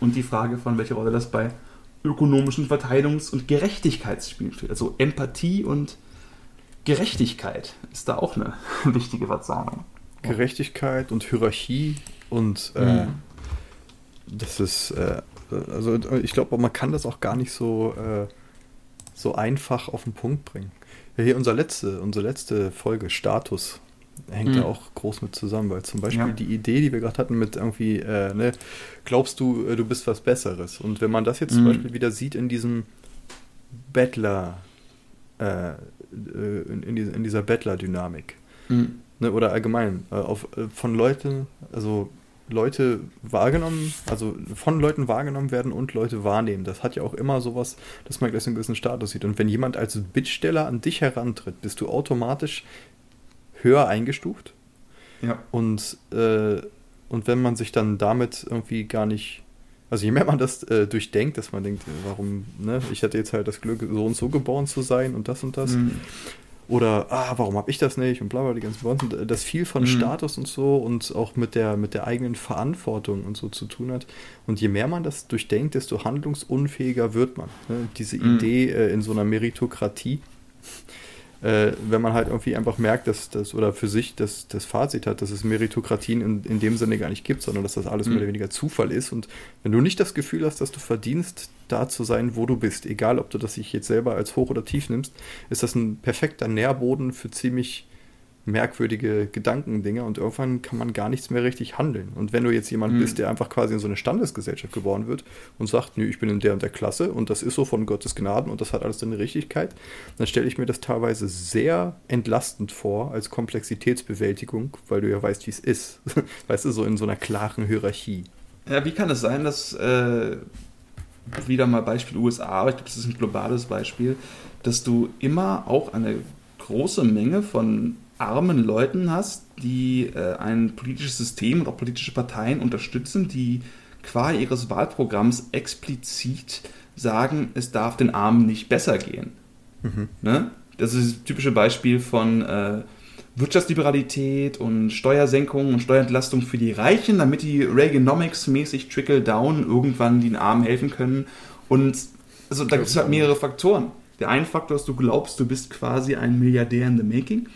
Und die Frage von welche Rolle das bei ökonomischen Verteilungs- und Gerechtigkeitsspielen spielt. Also Empathie und Gerechtigkeit ist da auch eine wichtige Verzahnung. Gerechtigkeit und Hierarchie und äh, mhm. das ist, äh, also ich glaube, man kann das auch gar nicht so, äh, so einfach auf den Punkt bringen. Ja, hier unser letzte, unsere letzte Folge, Status, hängt mhm. da auch groß mit zusammen, weil zum Beispiel ja. die Idee, die wir gerade hatten mit irgendwie, äh, ne, glaubst du, äh, du bist was Besseres. Und wenn man das jetzt mhm. zum Beispiel wieder sieht in diesem Bettler, äh, in, in, in, dieser Bettler-Dynamik, mhm. ne, oder allgemein, äh, auf, äh, von Leuten, also Leute wahrgenommen, also von Leuten wahrgenommen werden und Leute wahrnehmen. Das hat ja auch immer sowas, dass man gleich einen gewissen Status sieht. Und wenn jemand als Bittsteller an dich herantritt, bist du automatisch höher eingestuft. Ja. Und, äh, und wenn man sich dann damit irgendwie gar nicht, also je mehr man das äh, durchdenkt, dass man denkt, warum, ne, ich hatte jetzt halt das Glück, so und so geboren zu sein und das und das. Mhm. Oder, ah, warum habe ich das nicht? Und bla bla, die ganzen Worte. Das viel von mhm. Status und so und auch mit der, mit der eigenen Verantwortung und so zu tun hat. Und je mehr man das durchdenkt, desto handlungsunfähiger wird man. Ne? Diese mhm. Idee äh, in so einer Meritokratie äh, wenn man halt irgendwie einfach merkt, dass das oder für sich das, das Fazit hat, dass es Meritokratien in, in dem Sinne gar nicht gibt, sondern dass das alles mhm. mehr oder weniger Zufall ist. Und wenn du nicht das Gefühl hast, dass du verdienst, da zu sein, wo du bist, egal ob du das sich jetzt selber als hoch oder tief nimmst, ist das ein perfekter Nährboden für ziemlich merkwürdige Gedankendinge und irgendwann kann man gar nichts mehr richtig handeln. Und wenn du jetzt jemand mhm. bist, der einfach quasi in so eine Standesgesellschaft geboren wird und sagt, nö, ich bin in der und der Klasse und das ist so von Gottes Gnaden und das hat alles seine Richtigkeit, dann stelle ich mir das teilweise sehr entlastend vor als Komplexitätsbewältigung, weil du ja weißt, wie es ist. weißt du, so in so einer klaren Hierarchie. Ja, wie kann es sein, dass äh, wieder mal Beispiel USA, aber ich glaube, das ist ein globales Beispiel, dass du immer auch eine große Menge von armen Leuten hast, die äh, ein politisches System und auch politische Parteien unterstützen, die qua ihres Wahlprogramms explizit sagen, es darf den Armen nicht besser gehen. Mhm. Ne? Das ist das typische Beispiel von äh, Wirtschaftsliberalität und Steuersenkung und Steuerentlastung für die Reichen, damit die Reaganomics-mäßig Trickle-Down irgendwann den Armen helfen können. Und also, da gibt es halt mehrere Faktoren. Der eine Faktor ist, du glaubst, du bist quasi ein Milliardär in the making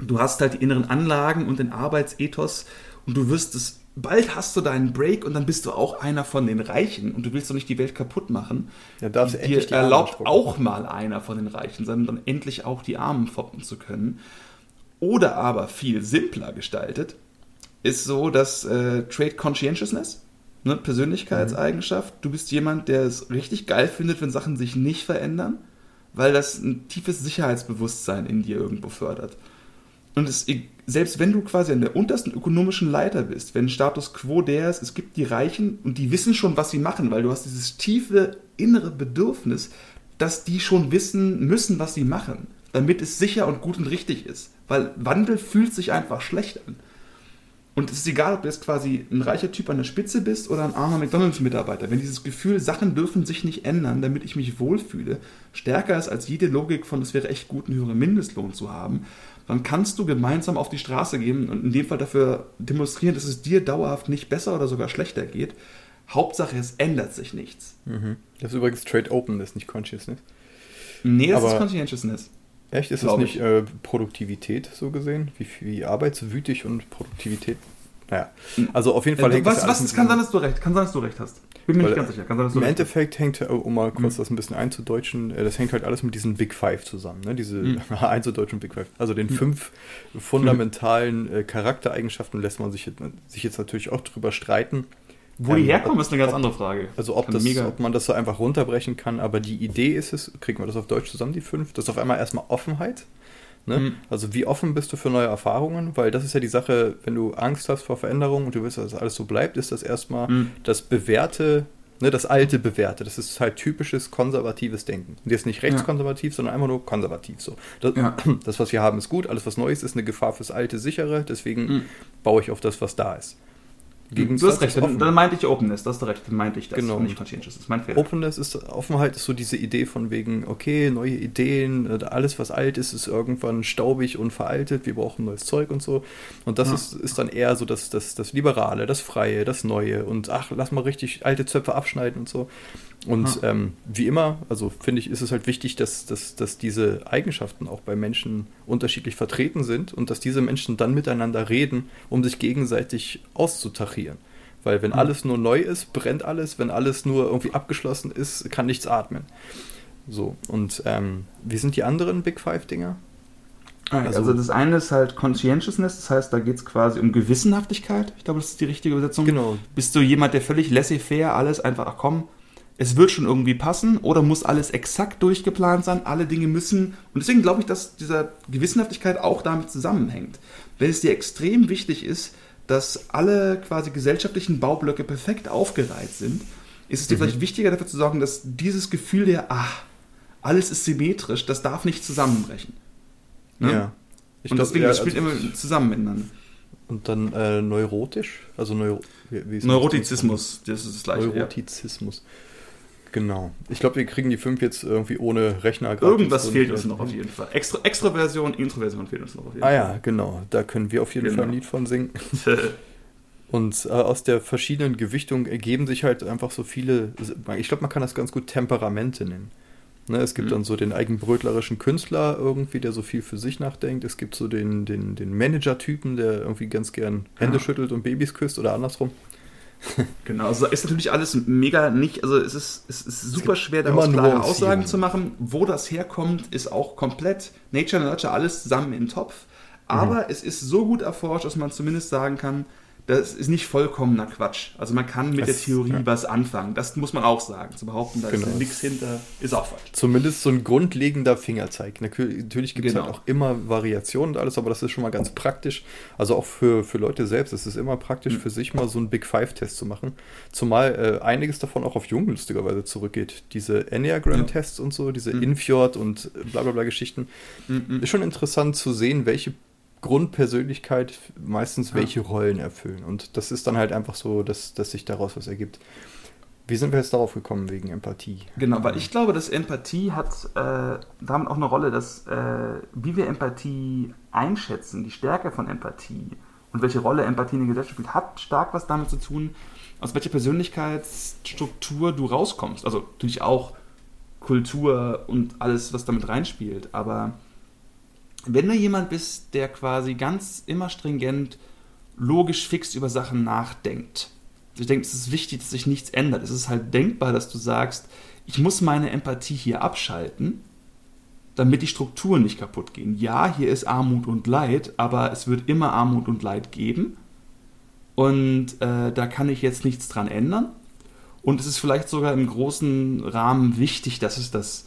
du hast halt die inneren Anlagen und den Arbeitsethos und du wirst es, bald hast du deinen Break und dann bist du auch einer von den Reichen und du willst doch nicht die Welt kaputt machen. Ja, darfst die, dir erlaubt auch mal einer von den Reichen, sondern dann endlich auch die Armen foppen zu können. Oder aber viel simpler gestaltet, ist so, dass äh, Trade Conscientiousness, ne, Persönlichkeitseigenschaft, du bist jemand, der es richtig geil findet, wenn Sachen sich nicht verändern, weil das ein tiefes Sicherheitsbewusstsein in dir irgendwo fördert. Und es, selbst wenn du quasi an der untersten ökonomischen Leiter bist, wenn Status quo der ist, es gibt die Reichen und die wissen schon, was sie machen, weil du hast dieses tiefe innere Bedürfnis, dass die schon wissen müssen, was sie machen, damit es sicher und gut und richtig ist. Weil Wandel fühlt sich einfach schlecht an. Und es ist egal, ob du jetzt quasi ein reicher Typ an der Spitze bist oder ein armer McDonalds-Mitarbeiter. Wenn dieses Gefühl, Sachen dürfen sich nicht ändern, damit ich mich wohlfühle, stärker ist als jede Logik von, es wäre echt gut, einen höheren Mindestlohn zu haben, dann kannst du gemeinsam auf die Straße gehen und in dem Fall dafür demonstrieren, dass es dir dauerhaft nicht besser oder sogar schlechter geht. Hauptsache, es ändert sich nichts. Mhm. Das ist übrigens Trade Open, das ist nicht Consciousness. Nee, das Aber ist Conscientiousness. Echt? Ist das nicht äh, Produktivität so gesehen? Wie, wie arbeitswütig und Produktivität? Naja, also auf jeden Fall äh, hängt was, das was, kann sein, dass du recht, kann sein, dass du recht hast. Bin mir nicht ganz sicher. Kann sein, dass Im Endeffekt hängt, um mal kurz mhm. das ein bisschen einzudeutschen, äh, das hängt halt alles mit diesen Big Five zusammen, ne? diese mhm. einzudeutschen Big Five. Also den mhm. fünf fundamentalen äh, Charaktereigenschaften lässt man sich, sich jetzt natürlich auch drüber streiten. Wo ähm, die herkommen, ist eine ganz ob, andere Frage. Also ob, das, ob man das so einfach runterbrechen kann, aber die Idee ist es, kriegen wir das auf Deutsch zusammen, die fünf, das ist auf einmal erstmal Offenheit. Ne? Mhm. Also wie offen bist du für neue Erfahrungen? Weil das ist ja die Sache, wenn du Angst hast vor Veränderungen und du willst, dass das alles so bleibt, ist das erstmal mhm. das bewährte Ne, das alte Bewährte, das ist halt typisches konservatives Denken. Und jetzt nicht rechtskonservativ, ja. sondern einfach nur konservativ so. Das, ja. das, was wir haben, ist gut, alles was Neues ist eine Gefahr fürs alte, sichere, deswegen mhm. baue ich auf das, was da ist. Gegensatz du hast recht, dann, dann, meinte ich Openness, das hast recht, dann meinte ich das, genau. nicht Conscientious, das ist mein Fehler. Openness ist, Offenheit ist so diese Idee von wegen, okay, neue Ideen, äh, alles was alt ist, ist irgendwann staubig und veraltet, wir brauchen neues Zeug und so. Und das ja. ist, ist dann eher so das, das, das Liberale, das Freie, das Neue und ach, lass mal richtig alte Zöpfe abschneiden und so. Und ähm, wie immer, also finde ich, ist es halt wichtig, dass, dass, dass diese Eigenschaften auch bei Menschen unterschiedlich vertreten sind und dass diese Menschen dann miteinander reden, um sich gegenseitig auszutachieren. Weil wenn mhm. alles nur neu ist, brennt alles. Wenn alles nur irgendwie abgeschlossen ist, kann nichts atmen. So, und ähm, wie sind die anderen Big Five-Dinger? Ah, also, also, das eine ist halt Conscientiousness, das heißt, da geht es quasi um Gewissenhaftigkeit. Ich glaube, das ist die richtige Übersetzung. Genau. Bist du jemand, der völlig laissez-faire alles einfach, ach komm, es wird schon irgendwie passen oder muss alles exakt durchgeplant sein, alle Dinge müssen. Und deswegen glaube ich, dass diese Gewissenhaftigkeit auch damit zusammenhängt. Wenn es dir extrem wichtig ist, dass alle quasi gesellschaftlichen Baublöcke perfekt aufgereiht sind, ist es dir mhm. vielleicht wichtiger dafür zu sorgen, dass dieses Gefühl der, ach, alles ist symmetrisch, das darf nicht zusammenbrechen. Ne? Ja. Ich und glaub, deswegen, ja, das spielt also immer zusammen miteinander. Und dann äh, neurotisch? Also Neuro wie, wie Neurotizismus, das ist das gleiche. Neurotizismus. Ja. Genau. Ich glaube, wir kriegen die 5 jetzt irgendwie ohne Rechner. Irgendwas fehlt uns noch auf jeden Fall. Extra, Extroversion, Introversion fehlt uns noch auf jeden ah, Fall. Ah ja, genau. Da können wir auf jeden genau. Fall ein Lied von singen. Und äh, aus der verschiedenen Gewichtung ergeben sich halt einfach so viele, ich glaube, man kann das ganz gut Temperamente nennen. Ne, es gibt mhm. dann so den eigenbrötlerischen Künstler irgendwie, der so viel für sich nachdenkt. Es gibt so den, den, den Manager-Typen, der irgendwie ganz gern Hände ja. schüttelt und Babys küsst oder andersrum. Genau, also ist natürlich alles mega nicht, also es ist, es ist super schwer, daraus klare Aussagen zu machen. Wo das herkommt, ist auch komplett Nature und Nurture alles zusammen den Topf. Aber mhm. es ist so gut erforscht, dass man zumindest sagen kann, das ist nicht vollkommener Quatsch. Also man kann mit das, der Theorie ja. was anfangen. Das muss man auch sagen. Zu behaupten, da genau. ist nichts hinter, ist auch falsch. Zumindest so ein grundlegender Fingerzeig. Natürlich gibt es genau. halt auch immer Variationen und alles, aber das ist schon mal ganz praktisch. Also auch für, für Leute selbst ist es immer praktisch, mhm. für sich mal so einen Big Five-Test zu machen. Zumal äh, einiges davon auch auf Jung lustigerweise zurückgeht. Diese Enneagram-Tests ja. und so, diese mhm. Infjord und bla bla bla Geschichten. Mhm. Ist schon interessant zu sehen, welche Grundpersönlichkeit meistens welche ja. Rollen erfüllen. Und das ist dann halt einfach so, dass, dass sich daraus was ergibt. Wie sind wir jetzt darauf gekommen wegen Empathie? Genau, weil ich glaube, dass Empathie hat äh, damit auch eine Rolle, dass äh, wie wir Empathie einschätzen, die Stärke von Empathie und welche Rolle Empathie in der Gesellschaft spielt, hat stark was damit zu tun, aus welcher Persönlichkeitsstruktur du rauskommst. Also natürlich auch Kultur und alles, was damit reinspielt, aber wenn du jemand bist, der quasi ganz immer stringent, logisch fix über Sachen nachdenkt, ich denke, es ist wichtig, dass sich nichts ändert. Es ist halt denkbar, dass du sagst, ich muss meine Empathie hier abschalten, damit die Strukturen nicht kaputt gehen. Ja, hier ist Armut und Leid, aber es wird immer Armut und Leid geben. Und äh, da kann ich jetzt nichts dran ändern. Und es ist vielleicht sogar im großen Rahmen wichtig, dass es das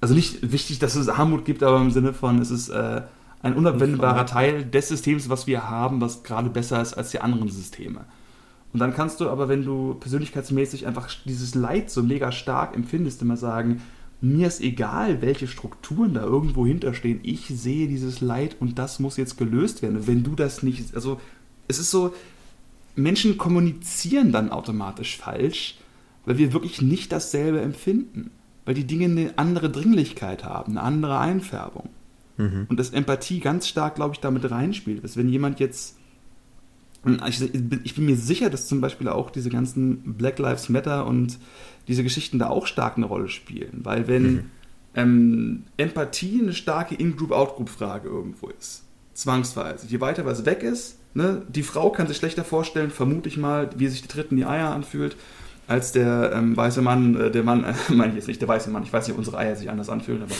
also nicht wichtig, dass es Armut gibt, aber im Sinne von, es ist äh, ein unabwendbarer Teil des Systems, was wir haben, was gerade besser ist als die anderen Systeme. Und dann kannst du aber, wenn du persönlichkeitsmäßig einfach dieses Leid so mega stark empfindest, immer sagen, mir ist egal, welche Strukturen da irgendwo hinterstehen, ich sehe dieses Leid und das muss jetzt gelöst werden. Und wenn du das nicht, also es ist so, Menschen kommunizieren dann automatisch falsch, weil wir wirklich nicht dasselbe empfinden weil die Dinge eine andere Dringlichkeit haben, eine andere Einfärbung. Mhm. Und dass Empathie ganz stark, glaube ich, damit reinspielt. Dass wenn jemand jetzt. Ich bin mir sicher, dass zum Beispiel auch diese ganzen Black Lives Matter und diese Geschichten da auch stark eine Rolle spielen. Weil wenn mhm. ähm, Empathie eine starke In-Group-Out-Group-Frage irgendwo ist, zwangsweise, je weiter was weg ist, ne, die Frau kann sich schlechter vorstellen, vermute ich mal, wie sich die Dritten die Eier anfühlt, als der ähm, weiße Mann, äh, der Mann, äh, meine ich jetzt nicht, der weiße Mann, ich weiß nicht, ob unsere Eier sich anders anfühlen, aber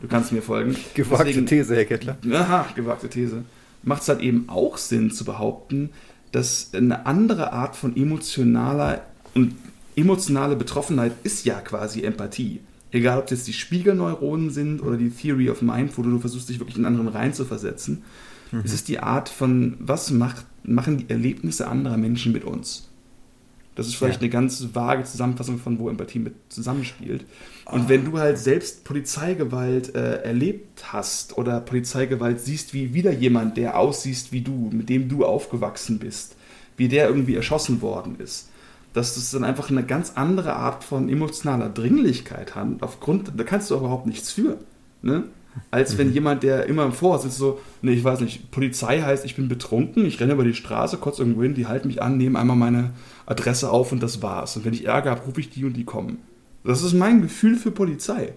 du kannst mir folgen. gewagte Deswegen, These, Herr Kettler. Aha, gewagte These. Macht es halt eben auch Sinn zu behaupten, dass eine andere Art von emotionaler und emotionale Betroffenheit ist ja quasi Empathie. Egal, ob jetzt die Spiegelneuronen sind oder die Theory of Mind, wo du versuchst, dich wirklich in anderen reinzuversetzen. Mhm. Es ist die Art von, was macht, machen die Erlebnisse anderer Menschen mit uns? Das ist vielleicht ja. eine ganz vage Zusammenfassung von, wo Empathie mit zusammenspielt. Und ah. wenn du halt selbst Polizeigewalt äh, erlebt hast oder Polizeigewalt siehst, wie wieder jemand, der aussiehst wie du, mit dem du aufgewachsen bist, wie der irgendwie erschossen worden ist, dass das dann einfach eine ganz andere Art von emotionaler Dringlichkeit hat. Aufgrund, da kannst du überhaupt nichts für. Ne? Als wenn mhm. jemand, der immer im Voraus ist, so, ne, ich weiß nicht, Polizei heißt, ich bin betrunken, ich renne über die Straße, kurz irgendwo hin, die halten mich an, nehmen einmal meine Adresse auf und das war's. Und wenn ich Ärger habe, rufe ich die und die kommen. Das ist mein Gefühl für Polizei.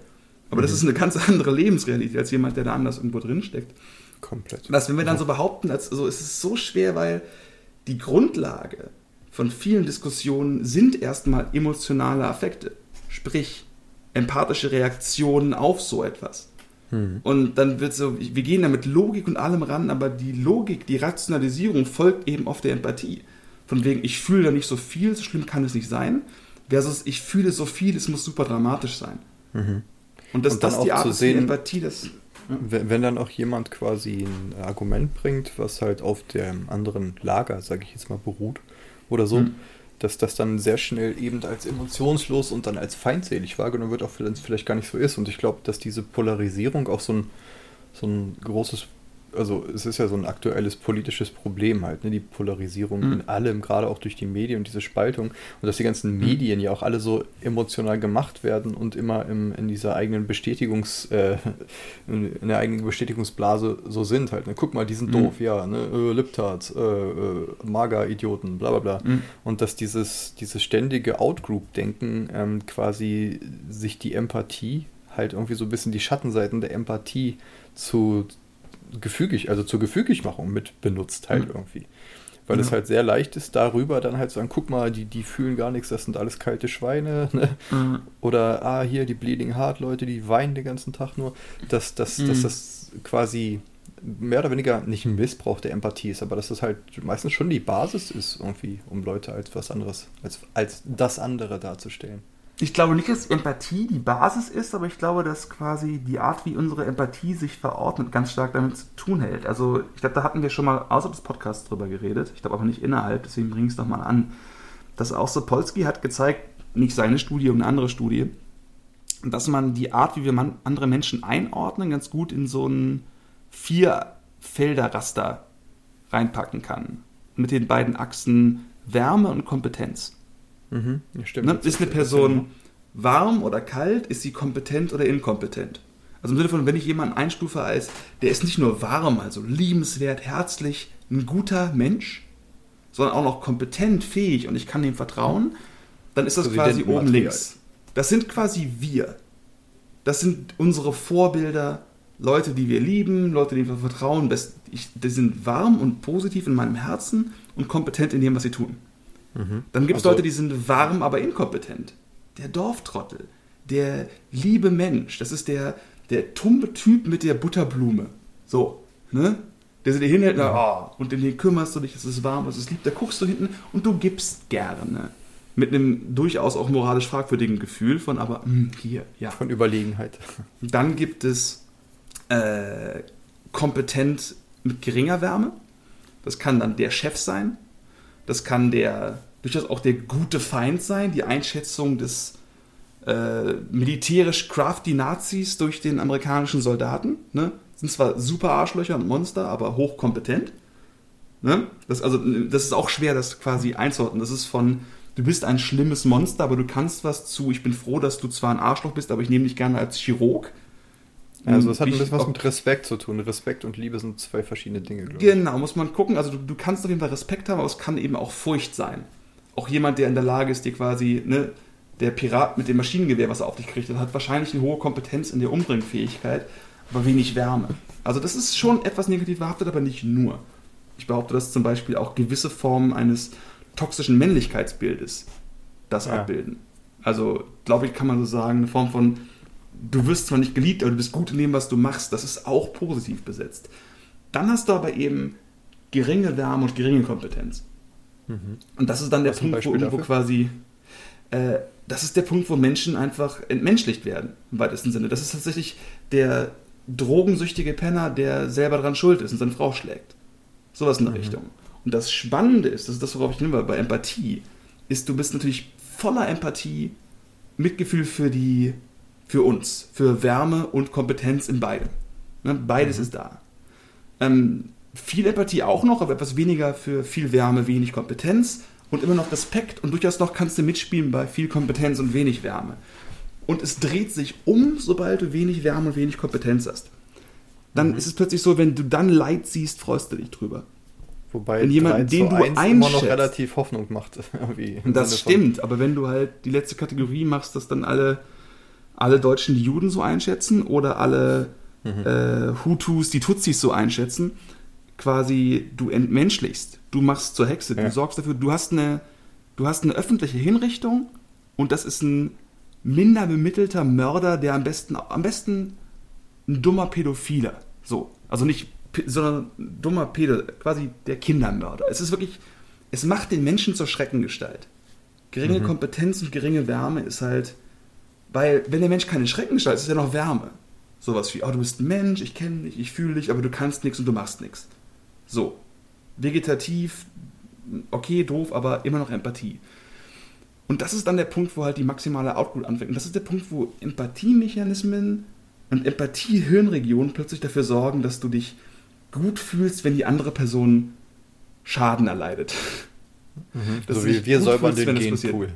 Aber mhm. das ist eine ganz andere Lebensrealität als jemand, der da anders irgendwo drin steckt. Komplett. Das, wenn wir dann so behaupten, als, also es ist so schwer, weil die Grundlage von vielen Diskussionen sind erstmal emotionale Affekte. Sprich, empathische Reaktionen auf so etwas. Mhm. Und dann wird so, wir gehen da mit Logik und allem ran, aber die Logik, die Rationalisierung folgt eben auf der Empathie. Von wegen, ich fühle da nicht so viel, so schlimm kann es nicht sein, versus ich fühle so viel, es muss super dramatisch sein. Mhm. Und das die Art ist, die Empathie, das. Ja. Wenn, wenn, dann auch jemand quasi ein Argument bringt, was halt auf dem anderen Lager, sage ich jetzt mal, beruht oder so, mhm. dass das dann sehr schnell eben als emotionslos und dann als feindselig wahrgenommen wird, auch wenn es vielleicht gar nicht so ist. Und ich glaube, dass diese Polarisierung auch so ein, so ein großes also es ist ja so ein aktuelles politisches Problem halt, ne? die Polarisierung mhm. in allem, gerade auch durch die Medien und diese Spaltung und dass die ganzen mhm. Medien ja auch alle so emotional gemacht werden und immer im, in dieser eigenen Bestätigungs, äh, in der eigenen Bestätigungsblase so sind halt. Ne? Guck mal, die sind mhm. doof, ja, ne? Äh, Liptards, äh, äh, Mager-Idioten, bla bla bla. Mhm. Und dass dieses, dieses ständige Outgroup-Denken ähm, quasi sich die Empathie halt irgendwie so ein bisschen die Schattenseiten der Empathie zu, gefügig, also zur Gefügigmachung mit benutzt halt mhm. irgendwie. Weil ja. es halt sehr leicht ist, darüber dann halt zu sagen, guck mal, die, die fühlen gar nichts, das sind alles kalte Schweine. Ne? Mhm. Oder, ah, hier die Bleeding Heart Leute, die weinen den ganzen Tag nur. Dass, dass, mhm. dass das quasi mehr oder weniger nicht ein Missbrauch der Empathie ist, aber dass das halt meistens schon die Basis ist, irgendwie, um Leute als was anderes, als, als das andere darzustellen ich glaube nicht, dass Empathie die Basis ist, aber ich glaube, dass quasi die Art, wie unsere Empathie sich verordnet, ganz stark damit zu tun hält. Also ich glaube, da hatten wir schon mal außerhalb des Podcasts drüber geredet. Ich glaube aber nicht innerhalb, deswegen bringe ich es nochmal an. Dass auch Sapolsky hat gezeigt, nicht seine Studie, eine andere Studie, dass man die Art, wie wir man andere Menschen einordnen, ganz gut in so ein Vier-Felder-Raster reinpacken kann. Mit den beiden Achsen Wärme und Kompetenz. Mhm, stimmt. Ne? Ist eine Person warm oder kalt? Ist sie kompetent oder inkompetent? Also im Sinne von, wenn ich jemanden einstufe als, der ist nicht nur warm, also liebenswert, herzlich, ein guter Mensch, sondern auch noch kompetent, fähig und ich kann dem vertrauen, dann ist das also quasi oben links. Das sind quasi wir. Das sind unsere Vorbilder, Leute, die wir lieben, Leute, denen wir vertrauen. Die sind warm und positiv in meinem Herzen und kompetent in dem, was sie tun. Mhm. Dann gibt es also, Leute, die sind warm, aber inkompetent. Der Dorftrottel, der liebe Mensch, das ist der, der tumbe Typ mit der Butterblume. So, ne? Der sich hinhält ja. oh, und in den kümmerst du dich, es ist warm, es ist lieb, da guckst du hinten und du gibst gerne. Mit einem durchaus auch moralisch fragwürdigen Gefühl von, aber mh, hm, hier, ja. Von Überlegenheit. Dann gibt es äh, kompetent mit geringer Wärme. Das kann dann der Chef sein, das kann der durchaus auch der gute Feind sein, die Einschätzung des äh, militärisch crafty Nazis durch den amerikanischen Soldaten. Ne? Sind zwar super Arschlöcher und Monster, aber hochkompetent. Ne? Das, also, das ist auch schwer, das quasi einzuordnen. Das ist von, du bist ein schlimmes Monster, aber du kannst was zu, ich bin froh, dass du zwar ein Arschloch bist, aber ich nehme dich gerne als Chirurg. Also das hat ein bisschen was mit Respekt zu tun. Respekt und Liebe sind zwei verschiedene Dinge, glaube ich. Genau, muss man gucken. Also du, du, kannst auf jeden Fall Respekt haben, aber es kann eben auch Furcht sein. Auch jemand, der in der Lage ist, dir quasi, ne, der Pirat mit dem Maschinengewehr, was er auf dich kriegt, hat wahrscheinlich eine hohe Kompetenz in der Umbringfähigkeit, aber wenig Wärme. Also das ist schon etwas negativ behaftet, aber nicht nur. Ich behaupte, dass zum Beispiel auch gewisse Formen eines toxischen Männlichkeitsbildes das ja. abbilden. Also, glaube ich, kann man so sagen, eine Form von du wirst zwar nicht geliebt, aber du bist gut in dem, was du machst. Das ist auch positiv besetzt. Dann hast du aber eben geringe Wärme und geringe Kompetenz. Mhm. Und das ist dann der was Punkt, wo irgendwo quasi. Äh, das ist der Punkt, wo Menschen einfach entmenschlicht werden, im weitesten Sinne. Das ist tatsächlich der drogensüchtige Penner, der selber daran schuld ist und seine Frau schlägt. Sowas in der mhm. Richtung. Und das Spannende ist, das ist das, worauf ich nehme, bei Empathie, ist, du bist natürlich voller Empathie, Mitgefühl für die, für uns, für Wärme und Kompetenz in beidem. Ne? Beides mhm. ist da. Ähm, viel Empathie auch noch, aber etwas weniger für viel Wärme, wenig Kompetenz und immer noch Respekt und durchaus noch kannst du mitspielen bei viel Kompetenz und wenig Wärme. Und es dreht sich um, sobald du wenig Wärme und wenig Kompetenz hast. Dann mhm. ist es plötzlich so, wenn du dann Leid siehst, freust du dich drüber. Wobei wenn jemand, den du einschätzt, immer noch relativ Hoffnung macht. das stimmt, aber wenn du halt die letzte Kategorie machst, dass dann alle, alle Deutschen die Juden so einschätzen oder alle mhm. äh, Hutus die Tutsis so einschätzen, quasi du entmenschlichst, du machst zur Hexe, ja. du sorgst dafür, du hast eine, du hast eine öffentliche Hinrichtung und das ist ein minder bemittelter Mörder, der am besten, am besten ein dummer Pädophiler. So. Also nicht, sondern dummer Pädophiler, quasi der Kindermörder. Es ist wirklich, es macht den Menschen zur Schreckengestalt. Geringe mhm. Kompetenz und geringe Wärme ist halt, weil, wenn der Mensch keine Schreckengestalt ist, ist er noch Wärme. Sowas wie, oh, du bist ein Mensch, ich kenne dich, ich fühle dich, aber du kannst nichts und du machst nichts. So. Vegetativ, okay, doof, aber immer noch Empathie. Und das ist dann der Punkt, wo halt die maximale Output anfängt. Und das ist der Punkt, wo Empathiemechanismen und Empathie-Hirnregionen plötzlich dafür sorgen, dass du dich gut fühlst, wenn die andere Person Schaden erleidet. Mhm. So wie wir säubern den Genpool.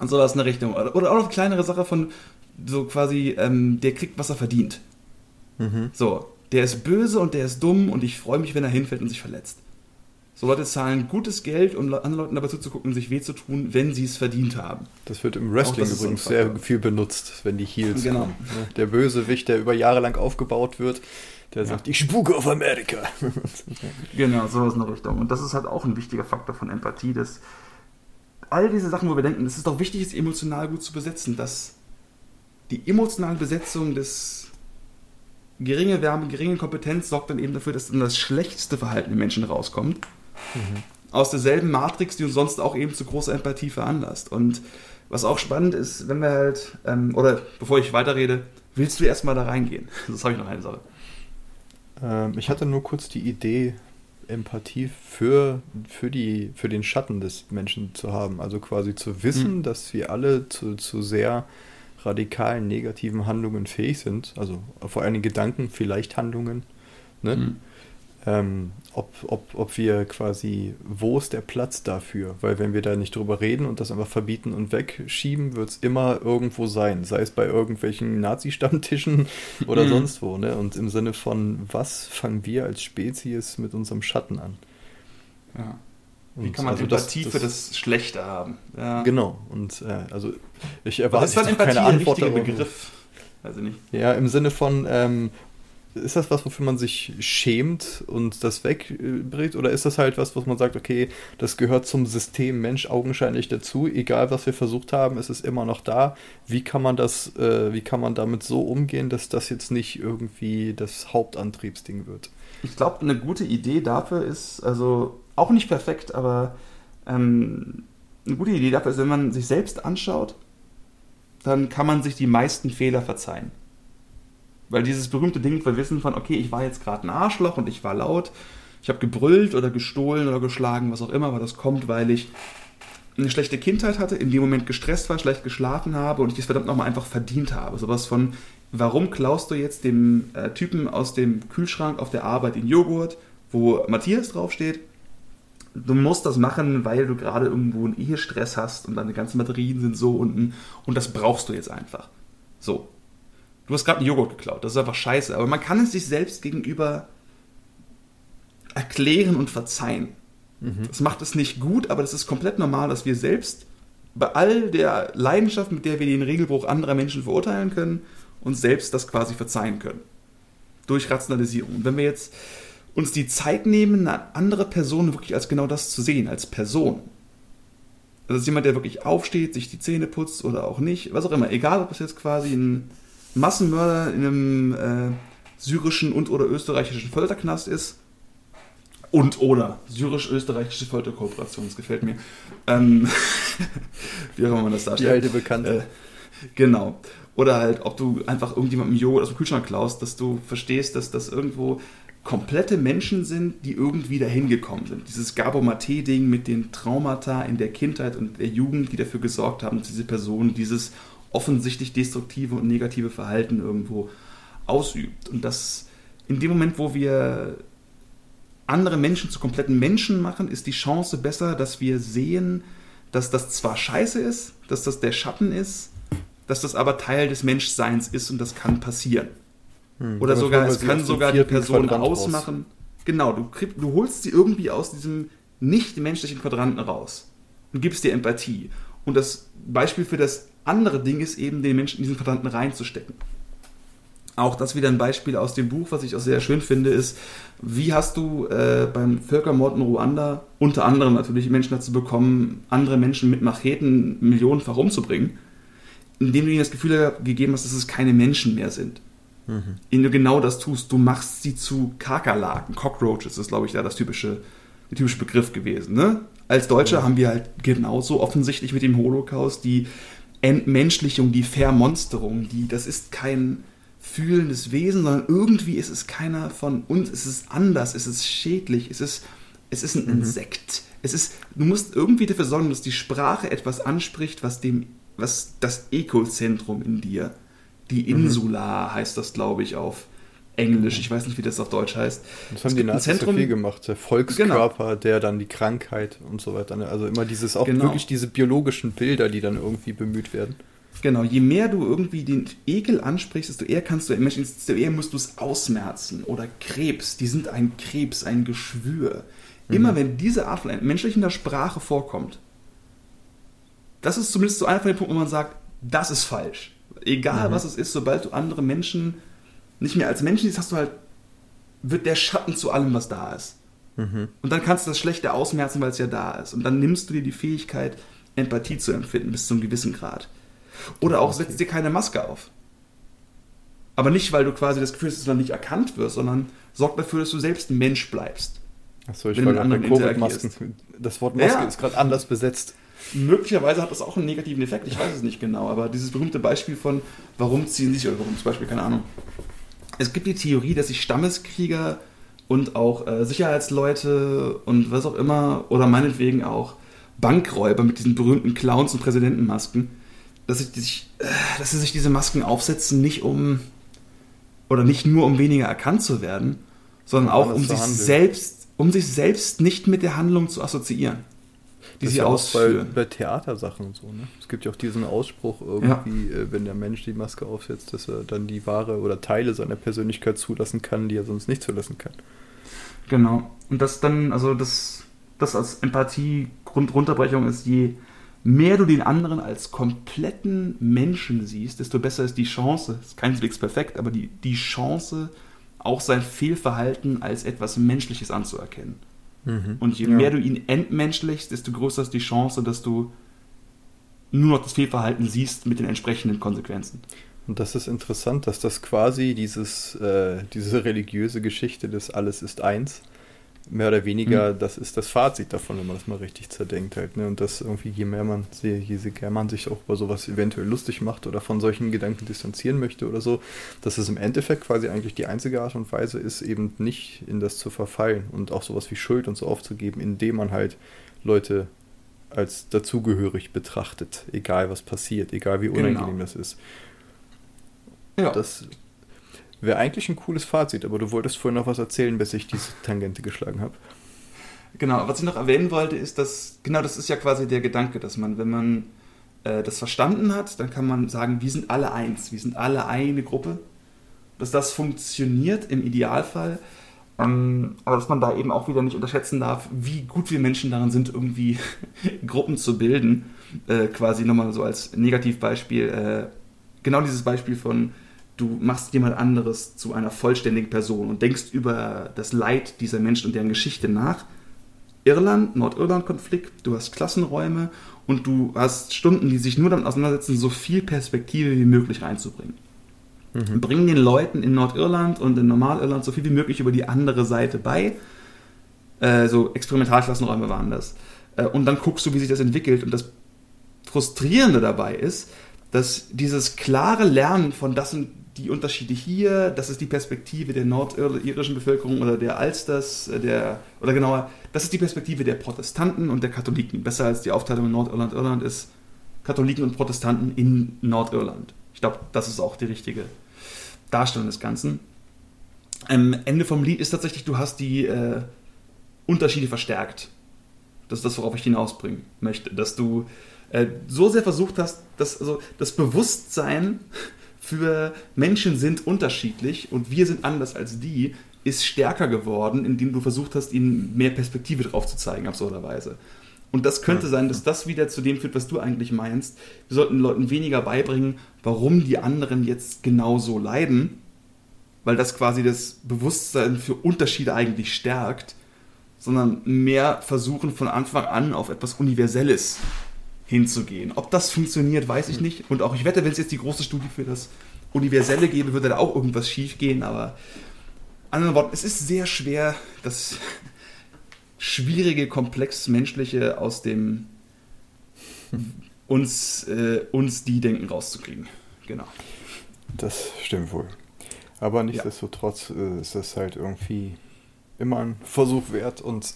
Und sowas in der Richtung. Oder, auch noch eine kleinere Sache von so quasi, ähm, der kriegt, was er verdient. Mhm. So, der ist böse und der ist dumm und ich freue mich, wenn er hinfällt und sich verletzt. So Leute zahlen gutes Geld, um anderen Leuten dabei zuzugucken, sich weh zu tun, wenn sie es verdient haben. Das wird im Wrestling übrigens sehr viel benutzt, wenn die Heels genau. kommen. Ne? Der Bösewicht, der über Jahre lang aufgebaut wird, der ja. sagt, ich spuke auf Amerika. genau, sowas in der Richtung. Und das ist halt auch ein wichtiger Faktor von Empathie, dass all diese Sachen, wo wir denken, es ist doch wichtig, es emotional gut zu besetzen, dass die emotionale Besetzung des geringe Wärme, geringe Kompetenz sorgt dann eben dafür, dass dann das schlechteste Verhalten im Menschen rauskommt. Mhm. Aus derselben Matrix, die uns sonst auch eben zu großer Empathie veranlasst. Und was auch spannend ist, wenn wir halt, ähm, oder bevor ich weiterrede, willst du erstmal da reingehen? Das habe ich noch eine Sache. Ähm, ich hatte nur kurz die Idee, Empathie für, für, die, für den Schatten des Menschen zu haben. Also quasi zu wissen, mhm. dass wir alle zu, zu sehr radikalen negativen Handlungen fähig sind, also vor allen Dingen Gedanken, vielleicht Handlungen, ne? Mhm. Ähm, ob, ob, ob wir quasi, wo ist der Platz dafür? Weil wenn wir da nicht drüber reden und das einfach verbieten und wegschieben, wird es immer irgendwo sein, sei es bei irgendwelchen Nazi-Stammtischen oder mhm. sonst wo. Ne? Und im Sinne von, was fangen wir als Spezies mit unserem Schatten an? Ja. Wie kann man also Empathie das, das, für das Schlechte haben? Ja. Genau. Und äh, also ich erwarte ist keine Antwort darauf. Begriff? Weiß ich nicht. Ja, im Sinne von, ähm, ist das was, wofür man sich schämt und das wegbringt? Oder ist das halt was, was man sagt, okay, das gehört zum System Mensch augenscheinlich dazu, egal was wir versucht haben, ist es immer noch da. Wie kann man das, äh, wie kann man damit so umgehen, dass das jetzt nicht irgendwie das Hauptantriebsding wird? Ich glaube, eine gute Idee dafür ist, also auch nicht perfekt, aber ähm, eine gute Idee dafür ist, wenn man sich selbst anschaut, dann kann man sich die meisten Fehler verzeihen. Weil dieses berühmte Ding wir wissen von, okay, ich war jetzt gerade ein Arschloch und ich war laut, ich habe gebrüllt oder gestohlen oder geschlagen, was auch immer, aber das kommt, weil ich eine schlechte Kindheit hatte, in dem Moment gestresst war, schlecht geschlafen habe und ich das verdammt nochmal einfach verdient habe. Sowas von, warum klaust du jetzt dem äh, Typen aus dem Kühlschrank auf der Arbeit den Joghurt, wo Matthias draufsteht? Du musst das machen, weil du gerade irgendwo einen Ehestress hast und deine ganzen Batterien sind so unten und das brauchst du jetzt einfach. So. Du hast gerade einen Joghurt geklaut, das ist einfach scheiße, aber man kann es sich selbst gegenüber erklären und verzeihen. Mhm. Das macht es nicht gut, aber das ist komplett normal, dass wir selbst bei all der Leidenschaft, mit der wir den Regelbruch anderer Menschen verurteilen können, uns selbst das quasi verzeihen können. Durch Rationalisierung. Und wenn wir jetzt uns die Zeit nehmen, eine andere Person wirklich als genau das zu sehen, als Person. Das ist jemand, der wirklich aufsteht, sich die Zähne putzt oder auch nicht, was auch immer. Egal, ob es jetzt quasi ein Massenmörder in einem äh, syrischen und oder österreichischen Folterknast ist. Und oder syrisch-österreichische Folterkooperation, das gefällt mir. Ähm, wie auch immer man das darstellt. Die alte Bekannte. Äh, genau. Oder halt, ob du einfach irgendjemandem Joghurt aus dem Kühlschrank klaust, dass du verstehst, dass das irgendwo komplette Menschen sind, die irgendwie dahin gekommen sind. Dieses Gabo Mate-Ding mit den Traumata in der Kindheit und der Jugend, die dafür gesorgt haben, dass diese Person dieses offensichtlich destruktive und negative Verhalten irgendwo ausübt. Und das in dem Moment, wo wir andere Menschen zu kompletten Menschen machen, ist die Chance besser, dass wir sehen, dass das zwar scheiße ist, dass das der Schatten ist, dass das aber Teil des Menschseins ist und das kann passieren. Hm, Oder sogar, es kann sogar die Person Quadrant ausmachen. Raus. Genau, du, krieg, du holst sie irgendwie aus diesem nicht-menschlichen Quadranten raus und gibst dir Empathie. Und das Beispiel für das andere Ding ist eben, den Menschen in diesen Quadranten reinzustecken. Auch das wieder ein Beispiel aus dem Buch, was ich auch sehr schön finde, ist, wie hast du äh, beim Völkermord in Ruanda unter anderem natürlich Menschen dazu bekommen, andere Menschen mit Macheten millionenfach umzubringen, indem du ihnen das Gefühl gegeben hast, dass es keine Menschen mehr sind. Mhm. Indem du genau das tust, du machst sie zu Kakerlaken, Cockroaches ist, glaube ich, da das typische, der typische Begriff gewesen. Ne? Als Deutsche ja. haben wir halt genauso offensichtlich mit dem Holocaust die Entmenschlichung, die Vermonsterung, die, das ist kein fühlendes Wesen, sondern irgendwie ist es keiner von uns, es ist anders, es ist schädlich, es ist, es ist ein mhm. Insekt. Es ist, du musst irgendwie dafür sorgen, dass die Sprache etwas anspricht, was dem, was das Ekozentrum in dir, die mhm. Insula mhm. heißt das, glaube ich, auf Englisch. Ich weiß nicht, wie das auf Deutsch heißt. Das haben die Nazis Zentrum, so viel gemacht. Der Volkskörper, genau. der dann die Krankheit und so weiter. Also immer dieses, auch genau. wirklich diese biologischen Bilder, die dann irgendwie bemüht werden. Genau, je mehr du irgendwie den Ekel ansprichst, desto eher kannst du Menschen, desto eher musst du es ausmerzen. Oder Krebs, die sind ein Krebs, ein Geschwür. Mhm. Immer wenn diese Art von menschlichen Sprache vorkommt, das ist zumindest so einer von den Punkten, wo man sagt, das ist falsch. Egal mhm. was es ist, sobald du andere Menschen nicht mehr als Menschen siehst, hast du halt, wird der Schatten zu allem, was da ist. Mhm. Und dann kannst du das Schlechte ausmerzen, weil es ja da ist. Und dann nimmst du dir die Fähigkeit, Empathie zu empfinden bis zu einem gewissen Grad. Oder auch setzt dir keine Maske auf. Aber nicht, weil du quasi das Gefühl hast, dass du dann nicht erkannt wirst, sondern sorgt dafür, dass du selbst ein Mensch bleibst. Achso, ich war mit Covid-Masken. Das Wort Maske ja. ist gerade anders besetzt. Möglicherweise hat das auch einen negativen Effekt, ich weiß es nicht genau, aber dieses berühmte Beispiel von, warum ziehen sich, oder warum zum Beispiel, keine Ahnung. Es gibt die Theorie, dass sich Stammeskrieger und auch äh, Sicherheitsleute und was auch immer, oder meinetwegen auch Bankräuber mit diesen berühmten Clowns und Präsidentenmasken, dass, sie sich, äh, dass sie sich diese Masken aufsetzen, nicht um oder nicht nur um weniger erkannt zu werden, sondern auch um sich selbst, um sich selbst nicht mit der Handlung zu assoziieren, die das sie ausführen. Bei, bei Theatersachen und so. Ne? Es gibt ja auch diesen Ausspruch irgendwie, ja. äh, wenn der Mensch die Maske aufsetzt, dass er dann die Ware oder Teile seiner Persönlichkeit zulassen kann, die er sonst nicht zulassen kann. Genau. Und das dann, also das, das als Empathie Grundrunterbrechung ist, je mehr du den anderen als kompletten Menschen siehst, desto besser ist die Chance, ist keineswegs perfekt, aber die, die Chance, auch sein Fehlverhalten als etwas Menschliches anzuerkennen. Mhm. Und je ja. mehr du ihn entmenschlichst, desto größer ist die Chance, dass du nur noch das Fehlverhalten siehst mit den entsprechenden Konsequenzen. Und das ist interessant, dass das quasi dieses, äh, diese religiöse Geschichte des Alles ist eins mehr oder weniger, mhm. das ist das Fazit davon, wenn man das mal richtig zerdenkt halt. Ne? Und das irgendwie, je mehr man, je mehr man sich auch über sowas eventuell lustig macht oder von solchen Gedanken distanzieren möchte oder so, dass es im Endeffekt quasi eigentlich die einzige Art und Weise ist, eben nicht in das zu verfallen und auch sowas wie Schuld und so aufzugeben, indem man halt Leute als dazugehörig betrachtet, egal was passiert, egal wie genau. unangenehm genau. das ist. Ja. Das Wäre eigentlich ein cooles Fazit, aber du wolltest vorhin noch was erzählen, bis ich diese Tangente geschlagen habe. Genau, was ich noch erwähnen wollte, ist, dass, genau das ist ja quasi der Gedanke, dass man, wenn man äh, das verstanden hat, dann kann man sagen, wir sind alle eins, wir sind alle eine Gruppe. Dass das funktioniert im Idealfall, ähm, aber dass man da eben auch wieder nicht unterschätzen darf, wie gut wir Menschen darin sind, irgendwie Gruppen zu bilden. Äh, quasi nochmal so als Negativbeispiel, äh, genau dieses Beispiel von, du machst jemand anderes zu einer vollständigen Person und denkst über das Leid dieser Menschen und deren Geschichte nach. Irland, Nordirland-Konflikt, du hast Klassenräume und du hast Stunden, die sich nur damit auseinandersetzen, so viel Perspektive wie möglich reinzubringen. Mhm. Bring den Leuten in Nordirland und in Normalirland so viel wie möglich über die andere Seite bei. Äh, so Experimentalklassenräume waren das. Äh, und dann guckst du, wie sich das entwickelt. Und das Frustrierende dabei ist, dass dieses klare Lernen von das sind die Unterschiede hier, das ist die Perspektive der nordirischen Bevölkerung oder der Alsters, äh, der, oder genauer, das ist die Perspektive der Protestanten und der Katholiken. Besser als die Aufteilung in Nordirland, Irland ist Katholiken und Protestanten in Nordirland. Ich glaube, das ist auch die richtige Darstellung des Ganzen. Am Ende vom Lied ist tatsächlich, du hast die äh, Unterschiede verstärkt. Das ist das, worauf ich hinausbringen möchte. Dass du äh, so sehr versucht hast, dass also das Bewusstsein für Menschen sind unterschiedlich und wir sind anders als die, ist stärker geworden, indem du versucht hast, ihnen mehr Perspektive drauf zu zeigen, absurderweise. Und das könnte sein, dass das wieder zu dem führt, was du eigentlich meinst. Wir sollten Leuten weniger beibringen, warum die anderen jetzt genauso leiden, weil das quasi das Bewusstsein für Unterschiede eigentlich stärkt, sondern mehr versuchen von Anfang an auf etwas Universelles hinzugehen. Ob das funktioniert, weiß ich nicht. Und auch ich wette, wenn es jetzt die große Studie für das Universelle gäbe, würde da auch irgendwas schief gehen. Aber anderen Worten, es ist sehr schwer, das schwierige, komplex menschliche aus dem uns, äh, uns die Denken rauszukriegen. Genau. Das stimmt wohl. Aber nichtsdestotrotz ja. äh, ist das halt irgendwie immer ein Versuch wert und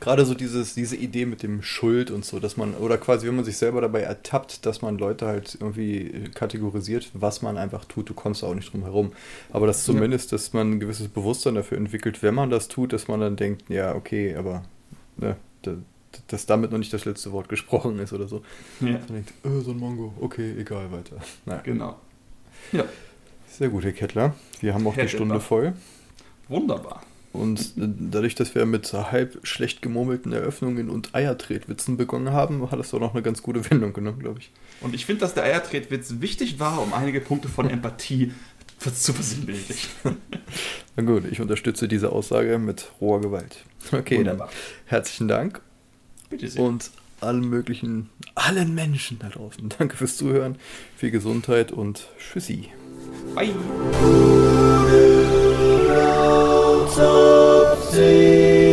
gerade so dieses, diese Idee mit dem Schuld und so, dass man, oder quasi, wenn man sich selber dabei ertappt, dass man Leute halt irgendwie kategorisiert, was man einfach tut, du kommst auch nicht drum herum. Aber das zumindest, ja. dass man ein gewisses Bewusstsein dafür entwickelt, wenn man das tut, dass man dann denkt, ja, okay, aber ne, dass damit noch nicht das letzte Wort gesprochen ist oder so. Ja. Man denkt, oh, so ein Mongo, okay, egal, weiter. Naja. Genau. Ja. Sehr gut, Herr Kettler. Wir haben auch Herr die Stunde Kettler. voll. Wunderbar. Und dadurch, dass wir mit halb schlecht gemurmelten Eröffnungen und Eiertretwitzen begonnen haben, hat es doch noch eine ganz gute Wendung genommen, glaube ich. Und ich finde, dass der Eiertretwitz wichtig war, um einige Punkte von Empathie zu versinnbildlichen. Na gut, ich unterstütze diese Aussage mit roher Gewalt. Okay, Wunderbar. dann herzlichen Dank. Bitte sehr. Und allen möglichen, allen Menschen da draußen. Danke fürs Zuhören, viel Gesundheit und Tschüssi. Bye. of.